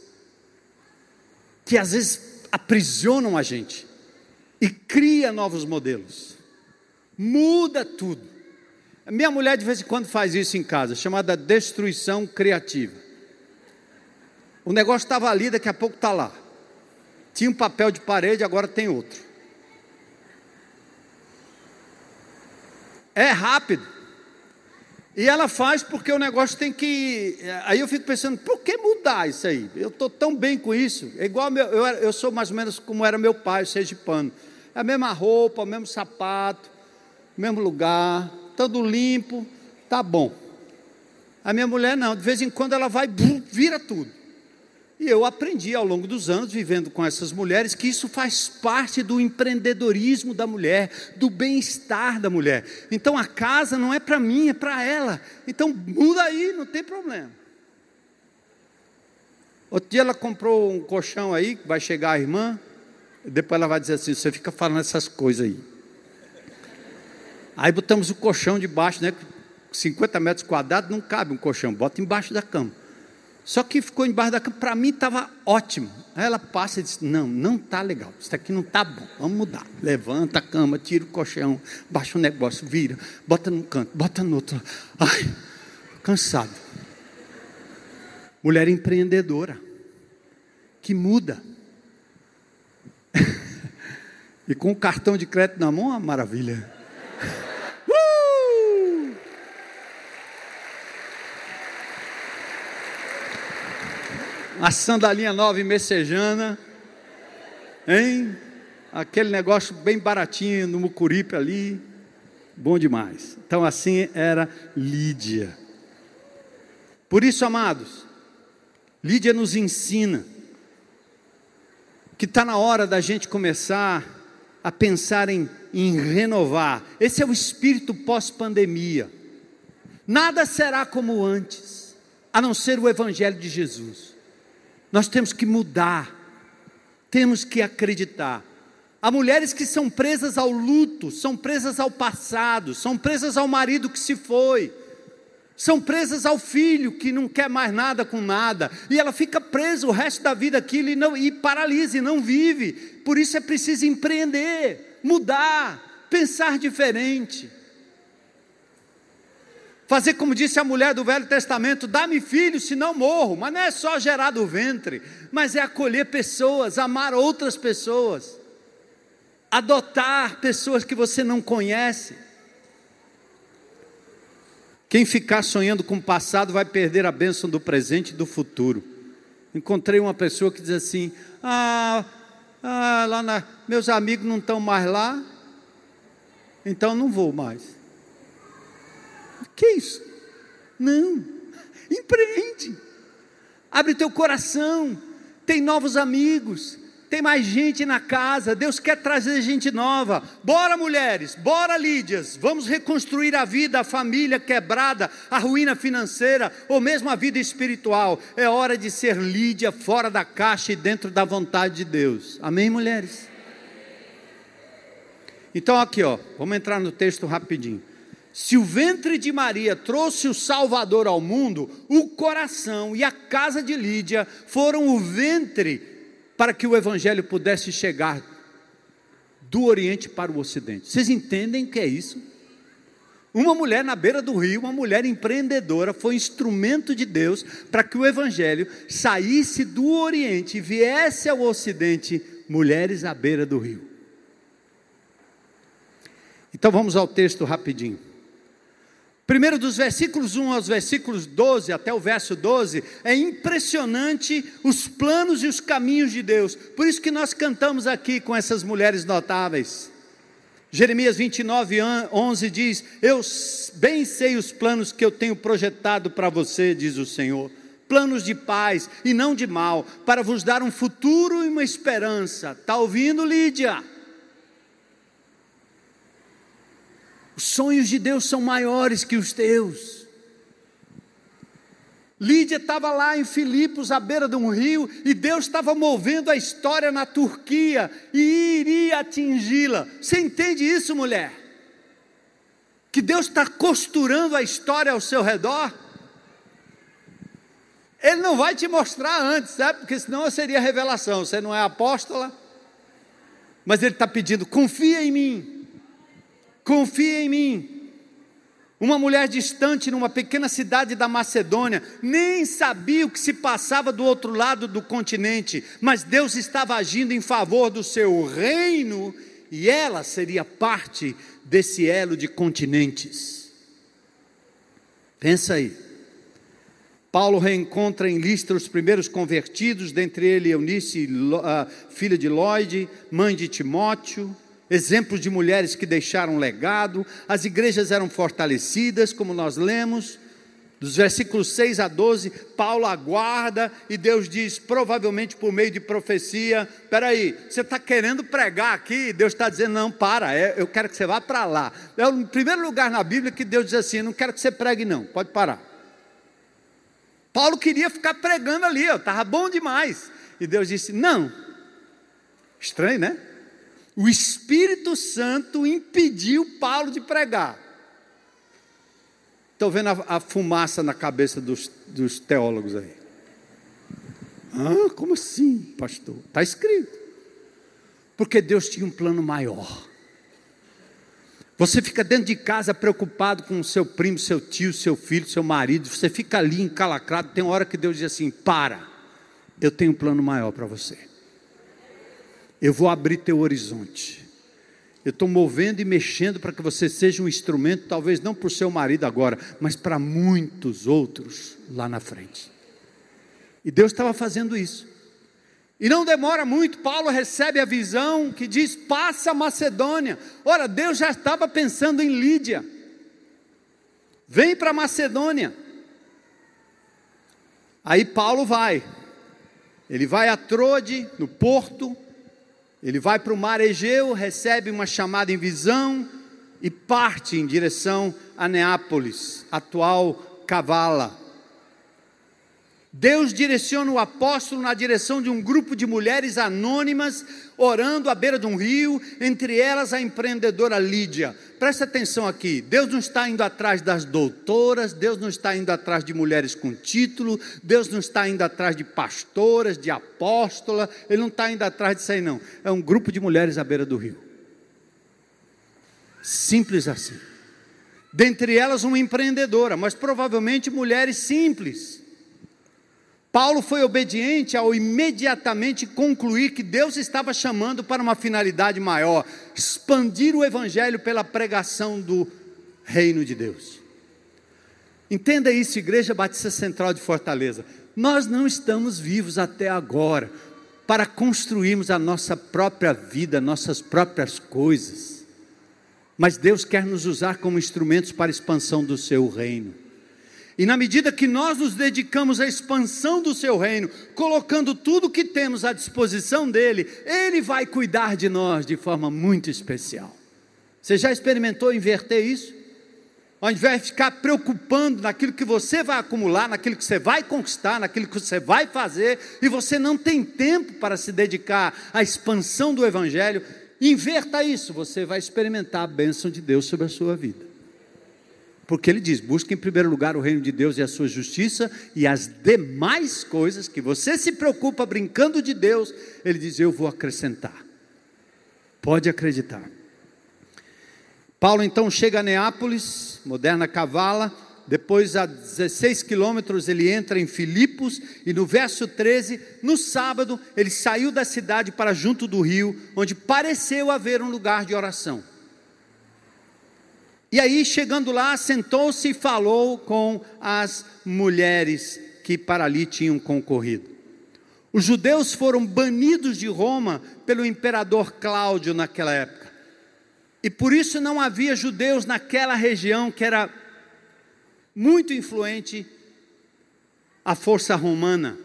que às vezes aprisionam a gente e cria novos modelos, muda tudo. Minha mulher de vez em quando faz isso em casa, chamada destruição criativa. O negócio estava ali, daqui a pouco está lá. Tinha um papel de parede, agora tem outro. É rápido. E ela faz porque o negócio tem que. Aí eu fico pensando, por que mudar isso aí? Eu estou tão bem com isso. É igual meu, eu, eu sou mais ou menos como era meu pai, o pano. É a mesma roupa, o mesmo sapato, mesmo lugar tudo limpo, tá bom. A minha mulher não, de vez em quando ela vai, vira tudo. E eu aprendi ao longo dos anos, vivendo com essas mulheres, que isso faz parte do empreendedorismo da mulher, do bem-estar da mulher. Então a casa não é para mim, é para ela. Então muda aí, não tem problema. Outro dia ela comprou um colchão aí, vai chegar a irmã, depois ela vai dizer assim: você fica falando essas coisas aí. Aí botamos o colchão debaixo, né? 50 metros quadrados não cabe um colchão, bota embaixo da cama. Só que ficou embaixo da cama, para mim estava ótimo. Aí ela passa e diz: Não, não está legal, isso aqui não está bom, vamos mudar. Levanta a cama, tira o colchão, baixa o negócio, vira, bota num canto, bota no outro. Ai, cansado. Mulher empreendedora, que muda. e com o cartão de crédito na mão, uma maravilha. A sandalinha nova e messejana, hein? Aquele negócio bem baratinho no Mucuripe ali, bom demais. Então assim era Lídia. Por isso, amados, Lídia nos ensina que está na hora da gente começar a pensar em, em renovar. Esse é o espírito pós-pandemia. Nada será como antes, a não ser o Evangelho de Jesus. Nós temos que mudar, temos que acreditar. Há mulheres que são presas ao luto, são presas ao passado, são presas ao marido que se foi, são presas ao filho que não quer mais nada com nada, e ela fica presa o resto da vida aquilo e, e paralisa e não vive. Por isso é preciso empreender, mudar, pensar diferente. Fazer como disse a mulher do Velho Testamento: dá-me filho, senão morro. Mas não é só gerar do ventre, mas é acolher pessoas, amar outras pessoas, adotar pessoas que você não conhece. Quem ficar sonhando com o passado vai perder a bênção do presente e do futuro. Encontrei uma pessoa que diz assim: Ah, ah lá na, meus amigos não estão mais lá, então não vou mais. Que isso? Não. Empreende. Abre teu coração. Tem novos amigos. Tem mais gente na casa. Deus quer trazer gente nova. Bora, mulheres. Bora, Lídias. Vamos reconstruir a vida, a família quebrada, a ruína financeira, ou mesmo a vida espiritual. É hora de ser Lídia fora da caixa e dentro da vontade de Deus. Amém, mulheres? Então, aqui, ó. Vamos entrar no texto rapidinho. Se o ventre de Maria trouxe o Salvador ao mundo, o coração e a casa de Lídia foram o ventre para que o Evangelho pudesse chegar do Oriente para o Ocidente. Vocês entendem o que é isso? Uma mulher na beira do rio, uma mulher empreendedora, foi instrumento de Deus para que o Evangelho saísse do Oriente e viesse ao Ocidente, mulheres à beira do rio. Então vamos ao texto rapidinho. Primeiro, dos versículos 1 aos versículos 12, até o verso 12, é impressionante os planos e os caminhos de Deus. Por isso que nós cantamos aqui com essas mulheres notáveis. Jeremias 29, 11 diz: Eu bem sei os planos que eu tenho projetado para você, diz o Senhor. Planos de paz e não de mal, para vos dar um futuro e uma esperança. Está ouvindo, Lídia? Os sonhos de Deus são maiores que os teus. Lídia estava lá em Filipos, à beira de um rio, e Deus estava movendo a história na Turquia e iria atingi-la. Você entende isso, mulher? Que Deus está costurando a história ao seu redor? Ele não vai te mostrar antes, sabe? Porque senão seria revelação. Você não é apóstola, mas Ele está pedindo: confia em mim confia em mim. Uma mulher distante numa pequena cidade da Macedônia, nem sabia o que se passava do outro lado do continente, mas Deus estava agindo em favor do seu reino e ela seria parte desse elo de continentes. Pensa aí. Paulo reencontra em Listra os primeiros convertidos, dentre eles Eunice, filha de Lloyd, mãe de Timóteo exemplos de mulheres que deixaram legado, as igrejas eram fortalecidas, como nós lemos. Dos versículos 6 a 12, Paulo aguarda e Deus diz, provavelmente por meio de profecia: peraí, você está querendo pregar aqui? Deus está dizendo: não, para, é, eu quero que você vá para lá. É o primeiro lugar na Bíblia que Deus diz assim: não quero que você pregue, não, pode parar. Paulo queria ficar pregando ali, estava bom demais. E Deus disse: não. Estranho, né? O Espírito Santo impediu Paulo de pregar. Estou vendo a, a, fumaça na cabeça dos, dos teólogos aí. Ah, como assim, pastor? Está escrito. Porque Deus tinha um plano maior. Você fica dentro de casa preocupado com o seu primo, seu tio, seu filho, seu marido. Você fica ali encalacrado. Tem hora que Deus diz assim: para, eu tenho um plano maior para você. Eu vou abrir teu horizonte. Eu estou movendo e mexendo para que você seja um instrumento, talvez não para o seu marido agora, mas para muitos outros lá na frente. E Deus estava fazendo isso. E não demora muito, Paulo recebe a visão que diz: passa a Macedônia. Ora, Deus já estava pensando em Lídia. Vem para Macedônia. Aí Paulo vai. Ele vai a Trode, no porto, ele vai para o mar Egeu, recebe uma chamada em visão e parte em direção a Neápolis, atual Cavala. Deus direciona o apóstolo na direção de um grupo de mulheres anônimas orando à beira de um rio, entre elas a empreendedora Lídia. Presta atenção aqui: Deus não está indo atrás das doutoras, Deus não está indo atrás de mulheres com título, Deus não está indo atrás de pastoras, de apóstola, Ele não está indo atrás disso aí, não. É um grupo de mulheres à beira do rio. Simples assim. dentre elas uma empreendedora, mas provavelmente mulheres simples. Paulo foi obediente ao imediatamente concluir que Deus estava chamando para uma finalidade maior, expandir o evangelho pela pregação do reino de Deus. Entenda isso, Igreja Batista Central de Fortaleza. Nós não estamos vivos até agora para construirmos a nossa própria vida, nossas próprias coisas mas Deus quer nos usar como instrumentos para a expansão do seu reino. E na medida que nós nos dedicamos à expansão do seu reino, colocando tudo que temos à disposição dele, ele vai cuidar de nós de forma muito especial. Você já experimentou inverter isso? Ao invés de ficar preocupando naquilo que você vai acumular, naquilo que você vai conquistar, naquilo que você vai fazer, e você não tem tempo para se dedicar à expansão do Evangelho, Inverta isso, você vai experimentar a bênção de Deus sobre a sua vida. Porque ele diz: busque em primeiro lugar o reino de Deus e a sua justiça, e as demais coisas que você se preocupa brincando de Deus, ele diz: eu vou acrescentar. Pode acreditar. Paulo então chega a Neápolis, moderna Cavala, depois, a 16 quilômetros, ele entra em Filipos, e no verso 13, no sábado, ele saiu da cidade para junto do rio, onde pareceu haver um lugar de oração. E aí, chegando lá, sentou-se e falou com as mulheres que para ali tinham concorrido. Os judeus foram banidos de Roma pelo imperador Cláudio naquela época. E por isso não havia judeus naquela região que era muito influente a força romana.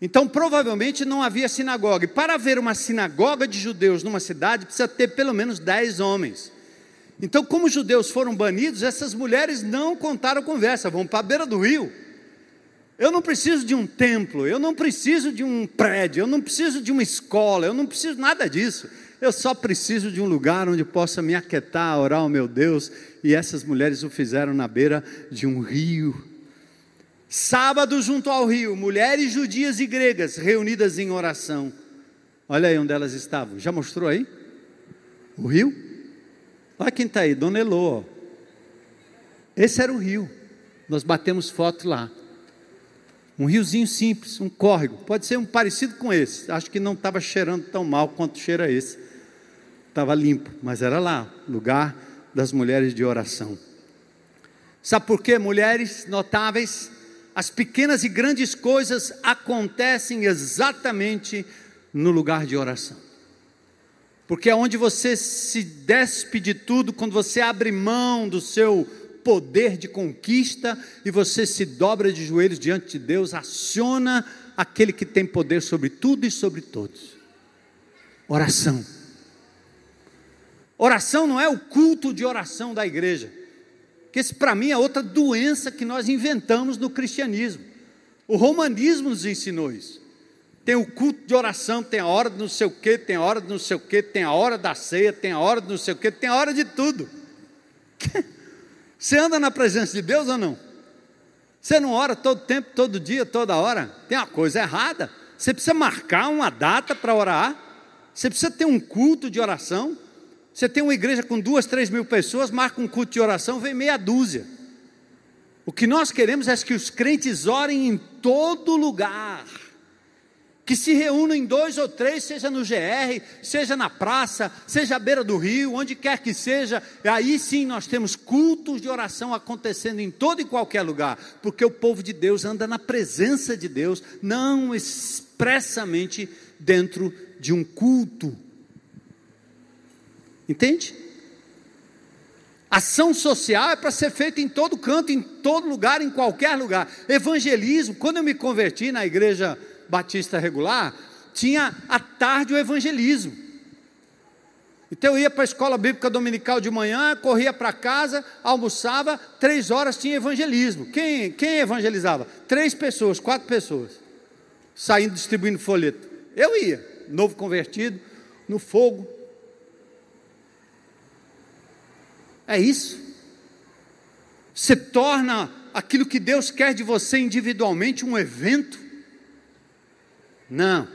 Então, provavelmente não havia sinagoga. E para haver uma sinagoga de judeus numa cidade, precisa ter pelo menos dez homens. Então, como os judeus foram banidos, essas mulheres não contaram conversa, vão para a beira do rio. Eu não preciso de um templo, eu não preciso de um prédio, eu não preciso de uma escola, eu não preciso nada disso. Eu só preciso de um lugar onde possa me aquietar, orar ao meu Deus. E essas mulheres o fizeram na beira de um rio. Sábado, junto ao rio, mulheres judias e gregas reunidas em oração. Olha aí onde elas estavam. Já mostrou aí? O rio? Olha quem está aí, Dona Elô. Esse era o rio. Nós batemos foto lá. Um riozinho simples, um córrego. Pode ser um parecido com esse. Acho que não estava cheirando tão mal quanto cheira esse estava limpo, mas era lá, lugar das mulheres de oração. Sabe por quê? Mulheres notáveis, as pequenas e grandes coisas acontecem exatamente no lugar de oração. Porque é onde você se despe de tudo, quando você abre mão do seu poder de conquista e você se dobra de joelhos diante de Deus, aciona aquele que tem poder sobre tudo e sobre todos. Oração. Oração não é o culto de oração da igreja, que esse para mim é outra doença que nós inventamos no cristianismo. O romanismo nos ensinou isso. Tem o culto de oração, tem a hora de não sei o que, tem a hora de não sei o que, tem a hora da ceia, tem a hora de não sei o que, tem a hora de tudo. Você anda na presença de Deus ou não? Você não ora todo tempo, todo dia, toda hora? Tem uma coisa errada. Você precisa marcar uma data para orar. Você precisa ter um culto de oração. Você tem uma igreja com duas, três mil pessoas, marca um culto de oração, vem meia dúzia. O que nós queremos é que os crentes orem em todo lugar. Que se reúnam em dois ou três, seja no GR, seja na praça, seja à beira do rio, onde quer que seja. Aí sim nós temos cultos de oração acontecendo em todo e qualquer lugar, porque o povo de Deus anda na presença de Deus, não expressamente dentro de um culto Entende? Ação social é para ser feita em todo canto, em todo lugar, em qualquer lugar. Evangelismo, quando eu me converti na igreja batista regular, tinha à tarde o evangelismo. Então eu ia para a escola bíblica dominical de manhã, corria para casa, almoçava, três horas tinha evangelismo. Quem, quem evangelizava? Três pessoas, quatro pessoas, saindo distribuindo folheto. Eu ia, novo convertido, no fogo, É isso. Você torna aquilo que Deus quer de você individualmente um evento? Não.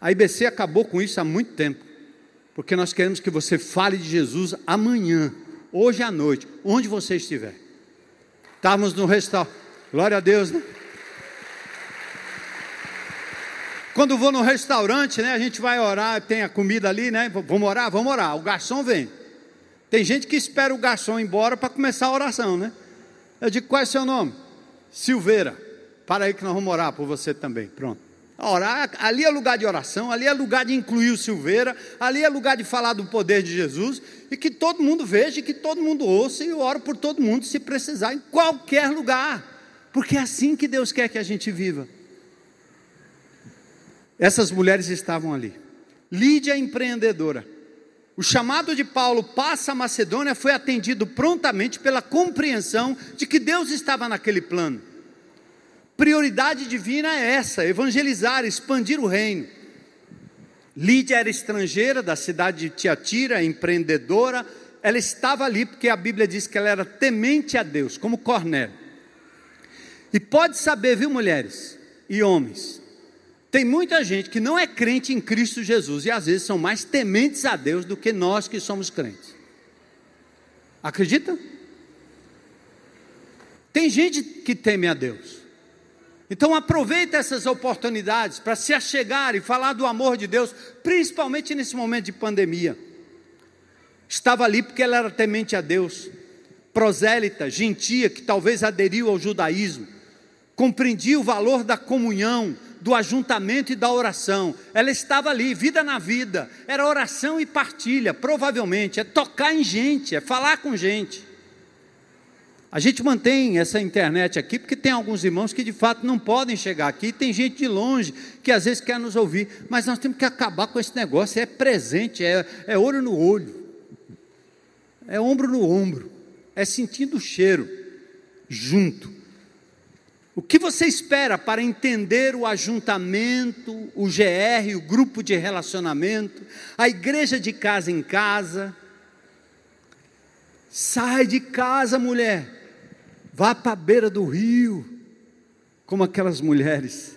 A IBC acabou com isso há muito tempo. Porque nós queremos que você fale de Jesus amanhã, hoje à noite, onde você estiver. Estávamos no restaurante. Glória a Deus, né? Quando vou no restaurante, né, a gente vai orar, tem a comida ali, né? Vamos orar? Vamos orar. O garçom vem. Tem gente que espera o garçom embora para começar a oração, né? Eu digo, qual é seu nome? Silveira. Para aí que nós vamos orar por você também. Pronto. Orar, ali é lugar de oração, ali é lugar de incluir o Silveira, ali é lugar de falar do poder de Jesus, e que todo mundo veja, que todo mundo ouça, e eu oro por todo mundo se precisar, em qualquer lugar, porque é assim que Deus quer que a gente viva. Essas mulheres estavam ali. Lídia empreendedora. O chamado de Paulo passa a Macedônia foi atendido prontamente pela compreensão de que Deus estava naquele plano. Prioridade divina é essa: evangelizar, expandir o reino. Lídia era estrangeira da cidade de Tiatira, empreendedora. Ela estava ali porque a Bíblia diz que ela era temente a Deus, como Cornélio. E pode saber, viu, mulheres e homens, tem muita gente que não é crente em Cristo Jesus e às vezes são mais tementes a Deus do que nós que somos crentes. Acredita? Tem gente que teme a Deus. Então aproveita essas oportunidades para se achegar e falar do amor de Deus, principalmente nesse momento de pandemia. Estava ali porque ela era temente a Deus, prosélita, gentia, que talvez aderiu ao judaísmo, compreendia o valor da comunhão, do ajuntamento e da oração. Ela estava ali, vida na vida. Era oração e partilha, provavelmente. É tocar em gente, é falar com gente. A gente mantém essa internet aqui porque tem alguns irmãos que de fato não podem chegar aqui. Tem gente de longe que às vezes quer nos ouvir. Mas nós temos que acabar com esse negócio. É presente, é, é olho no olho, é ombro no ombro, é sentindo o cheiro junto. O que você espera para entender o ajuntamento, o GR, o grupo de relacionamento, a igreja de casa em casa? Sai de casa, mulher, vá para a beira do rio, como aquelas mulheres.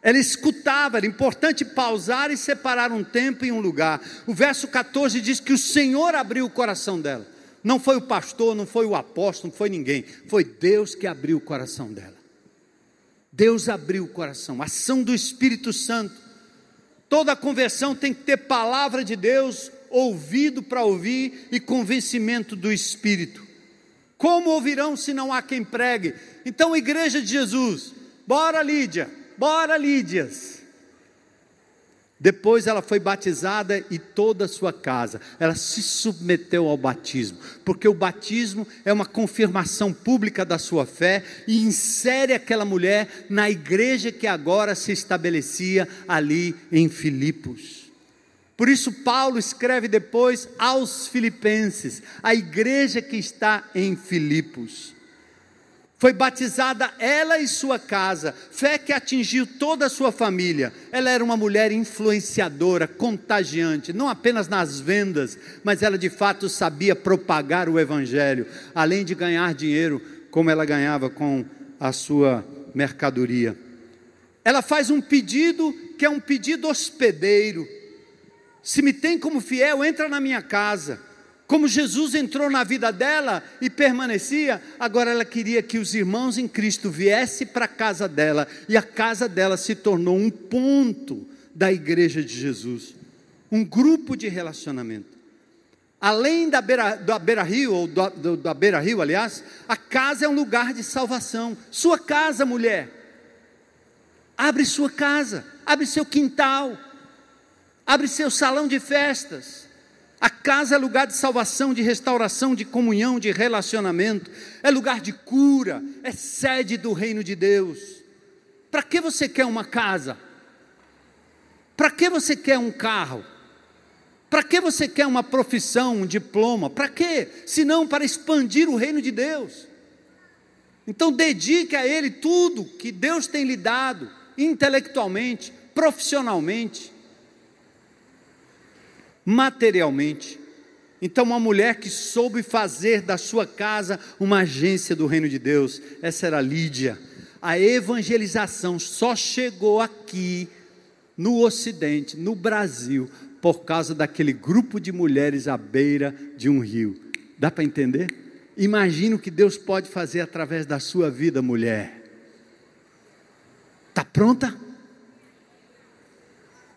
Ela escutava, era importante pausar e separar um tempo e um lugar. O verso 14 diz que o Senhor abriu o coração dela. Não foi o pastor, não foi o apóstolo, não foi ninguém. Foi Deus que abriu o coração dela. Deus abriu o coração, ação do Espírito Santo. Toda conversão tem que ter palavra de Deus, ouvido para ouvir e convencimento do Espírito. Como ouvirão se não há quem pregue? Então, igreja de Jesus, bora Lídia, bora Lídias. Depois ela foi batizada e toda a sua casa, ela se submeteu ao batismo, porque o batismo é uma confirmação pública da sua fé e insere aquela mulher na igreja que agora se estabelecia ali em Filipos. Por isso, Paulo escreve depois aos Filipenses, a igreja que está em Filipos. Foi batizada ela e sua casa, fé que atingiu toda a sua família. Ela era uma mulher influenciadora, contagiante, não apenas nas vendas, mas ela de fato sabia propagar o evangelho, além de ganhar dinheiro, como ela ganhava com a sua mercadoria. Ela faz um pedido que é um pedido hospedeiro. Se me tem como fiel, entra na minha casa. Como Jesus entrou na vida dela e permanecia, agora ela queria que os irmãos em Cristo viessem para a casa dela, e a casa dela se tornou um ponto da igreja de Jesus, um grupo de relacionamento. Além da beira, da beira rio, ou da, da beira rio, aliás, a casa é um lugar de salvação. Sua casa, mulher, abre sua casa, abre seu quintal, abre seu salão de festas a casa é lugar de salvação, de restauração, de comunhão, de relacionamento, é lugar de cura, é sede do reino de Deus. Para que você quer uma casa? Para que você quer um carro? Para que você quer uma profissão, um diploma? Para quê? Se não para expandir o reino de Deus. Então dedique a Ele tudo que Deus tem lhe dado, intelectualmente, profissionalmente materialmente. Então, uma mulher que soube fazer da sua casa uma agência do reino de Deus, essa era Lídia. A evangelização só chegou aqui no Ocidente, no Brasil, por causa daquele grupo de mulheres à beira de um rio. Dá para entender? Imagina o que Deus pode fazer através da sua vida, mulher. Está pronta?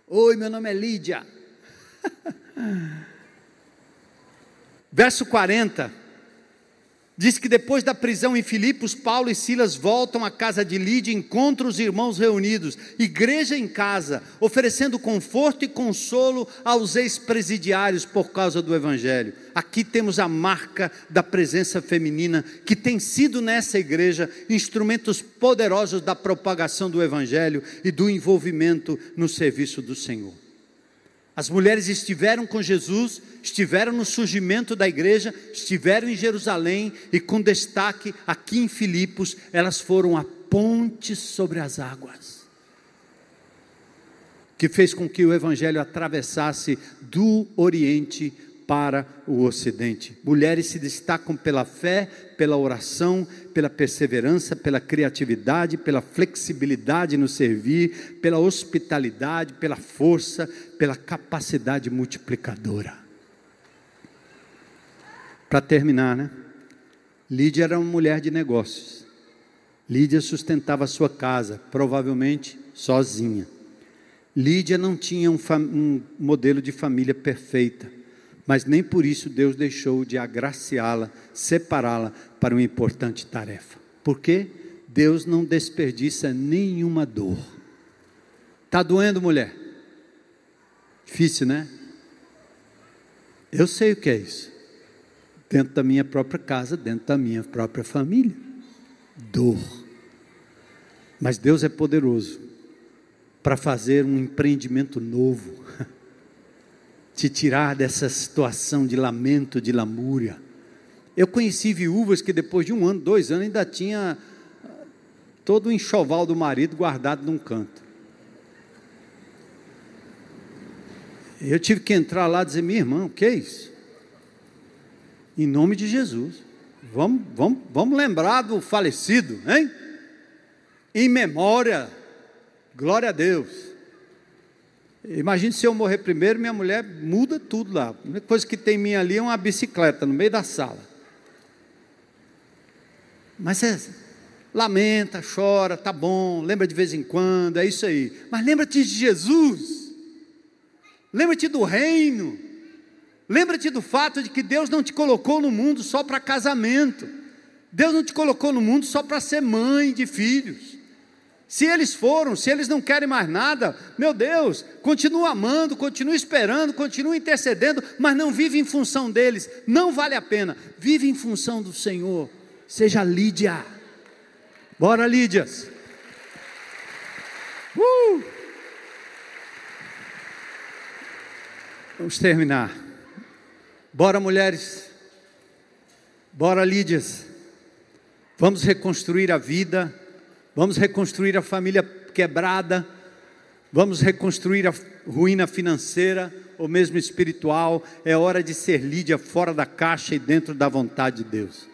Oi, meu nome é Lídia. Verso 40. Diz que depois da prisão em Filipos, Paulo e Silas voltam à casa de Lídia e encontram os irmãos reunidos, igreja em casa, oferecendo conforto e consolo aos ex-presidiários por causa do Evangelho. Aqui temos a marca da presença feminina, que tem sido nessa igreja instrumentos poderosos da propagação do Evangelho e do envolvimento no serviço do Senhor. As mulheres estiveram com Jesus, estiveram no surgimento da igreja, estiveram em Jerusalém e, com destaque aqui em Filipos, elas foram a ponte sobre as águas, que fez com que o evangelho atravessasse do Oriente para o Ocidente. Mulheres se destacam pela fé, pela oração, pela perseverança, pela criatividade, pela flexibilidade no servir, pela hospitalidade, pela força, pela capacidade multiplicadora. Para terminar, né? Lídia era uma mulher de negócios. Lídia sustentava sua casa, provavelmente sozinha. Lídia não tinha um, um modelo de família perfeita mas nem por isso Deus deixou de agraciá-la, separá-la para uma importante tarefa. Por quê? Deus não desperdiça nenhuma dor. Está doendo, mulher? Difícil, né? Eu sei o que é isso. Dentro da minha própria casa, dentro da minha própria família. Dor. Mas Deus é poderoso para fazer um empreendimento novo te tirar dessa situação de lamento, de lamúria. Eu conheci viúvas que depois de um ano, dois anos, ainda tinha ah, todo o enxoval do marido guardado num canto. Eu tive que entrar lá e dizer, minha irmã, o que é isso? Em nome de Jesus. Vamos, vamos, vamos lembrar do falecido, hein? Em memória. Glória a Deus. Imagine se eu morrer primeiro, minha mulher muda tudo lá. A única coisa que tem minha ali é uma bicicleta no meio da sala. Mas é, lamenta, chora, tá bom, lembra de vez em quando, é isso aí. Mas lembra-te de Jesus. Lembra-te do reino. Lembra-te do fato de que Deus não te colocou no mundo só para casamento. Deus não te colocou no mundo só para ser mãe de filhos. Se eles foram, se eles não querem mais nada, meu Deus, continua amando, continua esperando, continua intercedendo, mas não vive em função deles, não vale a pena. Vive em função do Senhor. Seja Lídia. Bora, Lídias. Uh! Vamos terminar. Bora, mulheres. Bora, Lídias. Vamos reconstruir a vida vamos reconstruir a família quebrada, vamos reconstruir a ruína financeira ou mesmo espiritual. É hora de ser Lídia fora da caixa e dentro da vontade de Deus.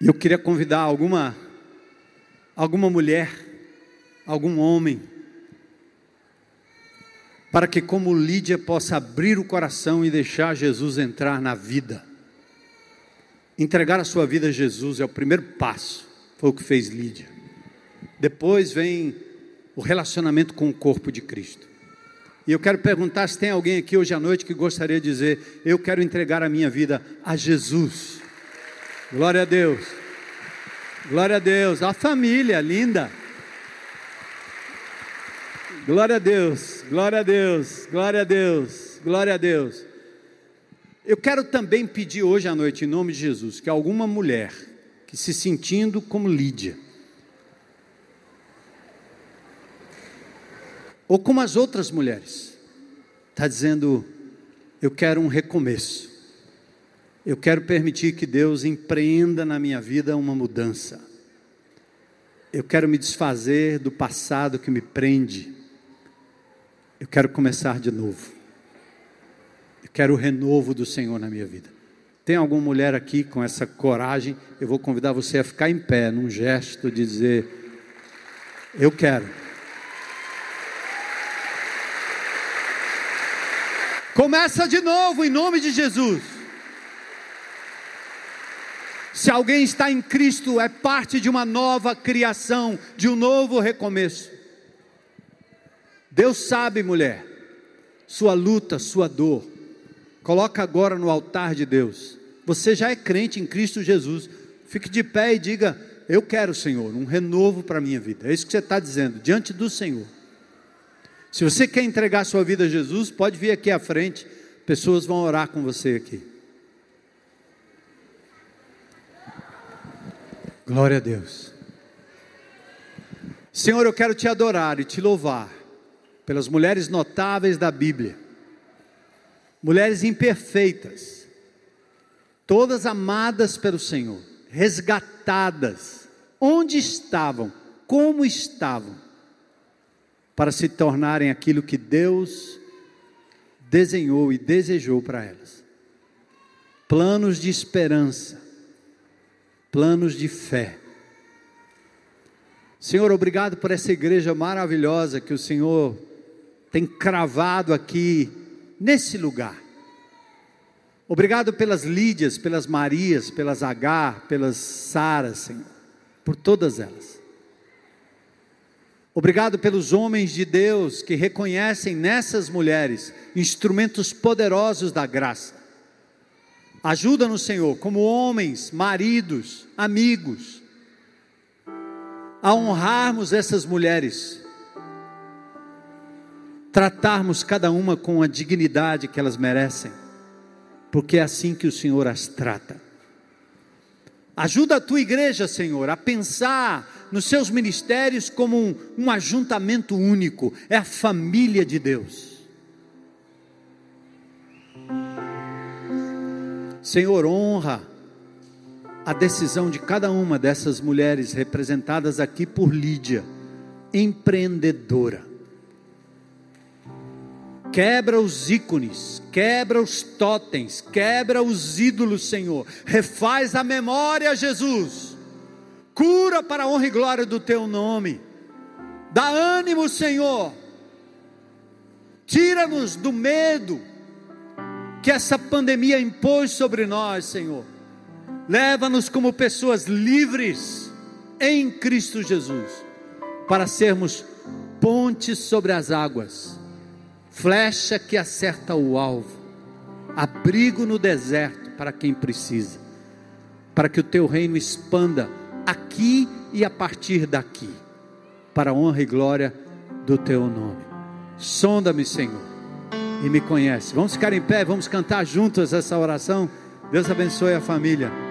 E eu queria convidar alguma alguma mulher, algum homem, para que, como Lídia, possa abrir o coração e deixar Jesus entrar na vida. Entregar a sua vida a Jesus é o primeiro passo, foi o que fez Lídia. Depois vem o relacionamento com o corpo de Cristo. E eu quero perguntar se tem alguém aqui hoje à noite que gostaria de dizer: Eu quero entregar a minha vida a Jesus. Glória a Deus. Glória a Deus. A família linda. Glória a Deus. Glória a Deus. Glória a Deus. Glória a Deus. Eu quero também pedir hoje à noite, em nome de Jesus, que alguma mulher que se sentindo como Lídia, ou como as outras mulheres, está dizendo: Eu quero um recomeço, eu quero permitir que Deus empreenda na minha vida uma mudança, eu quero me desfazer do passado que me prende, eu quero começar de novo. Quero o renovo do Senhor na minha vida. Tem alguma mulher aqui com essa coragem? Eu vou convidar você a ficar em pé, num gesto de dizer: Eu quero. Começa de novo em nome de Jesus. Se alguém está em Cristo, é parte de uma nova criação, de um novo recomeço. Deus sabe, mulher, sua luta, sua dor. Coloca agora no altar de Deus. Você já é crente em Cristo Jesus. Fique de pé e diga: Eu quero, Senhor, um renovo para a minha vida. É isso que você está dizendo, diante do Senhor. Se você quer entregar sua vida a Jesus, pode vir aqui à frente. Pessoas vão orar com você aqui. Glória a Deus. Senhor, eu quero te adorar e te louvar pelas mulheres notáveis da Bíblia, mulheres imperfeitas, todas amadas pelo Senhor, resgatadas, onde estavam, como estavam, para se tornarem aquilo que Deus desenhou e desejou para elas. Planos de esperança, planos de fé. Senhor, obrigado por essa igreja maravilhosa que o Senhor tem cravado aqui nesse lugar. Obrigado pelas Lídias, pelas Marias, pelas Agar, pelas Saras, Senhor, por todas elas. Obrigado pelos homens de Deus que reconhecem nessas mulheres instrumentos poderosos da graça. Ajuda-nos, Senhor, como homens, maridos, amigos, a honrarmos essas mulheres tratarmos cada uma com a dignidade que elas merecem, porque é assim que o Senhor as trata. Ajuda a tua igreja, Senhor, a pensar nos seus ministérios como um, um ajuntamento único, é a família de Deus. Senhor, honra a decisão de cada uma dessas mulheres representadas aqui por Lídia, empreendedora Quebra os ícones, quebra os totens, quebra os ídolos, Senhor. Refaz a memória, Jesus. Cura para a honra e glória do teu nome. Dá ânimo, Senhor. Tira-nos do medo que essa pandemia impôs sobre nós, Senhor. Leva-nos como pessoas livres em Cristo Jesus, para sermos pontes sobre as águas flecha que acerta o alvo, abrigo no deserto para quem precisa, para que o teu reino expanda aqui e a partir daqui, para a honra e glória do teu nome. Sonda-me, Senhor, e me conhece. Vamos ficar em pé, vamos cantar juntos essa oração. Deus abençoe a família.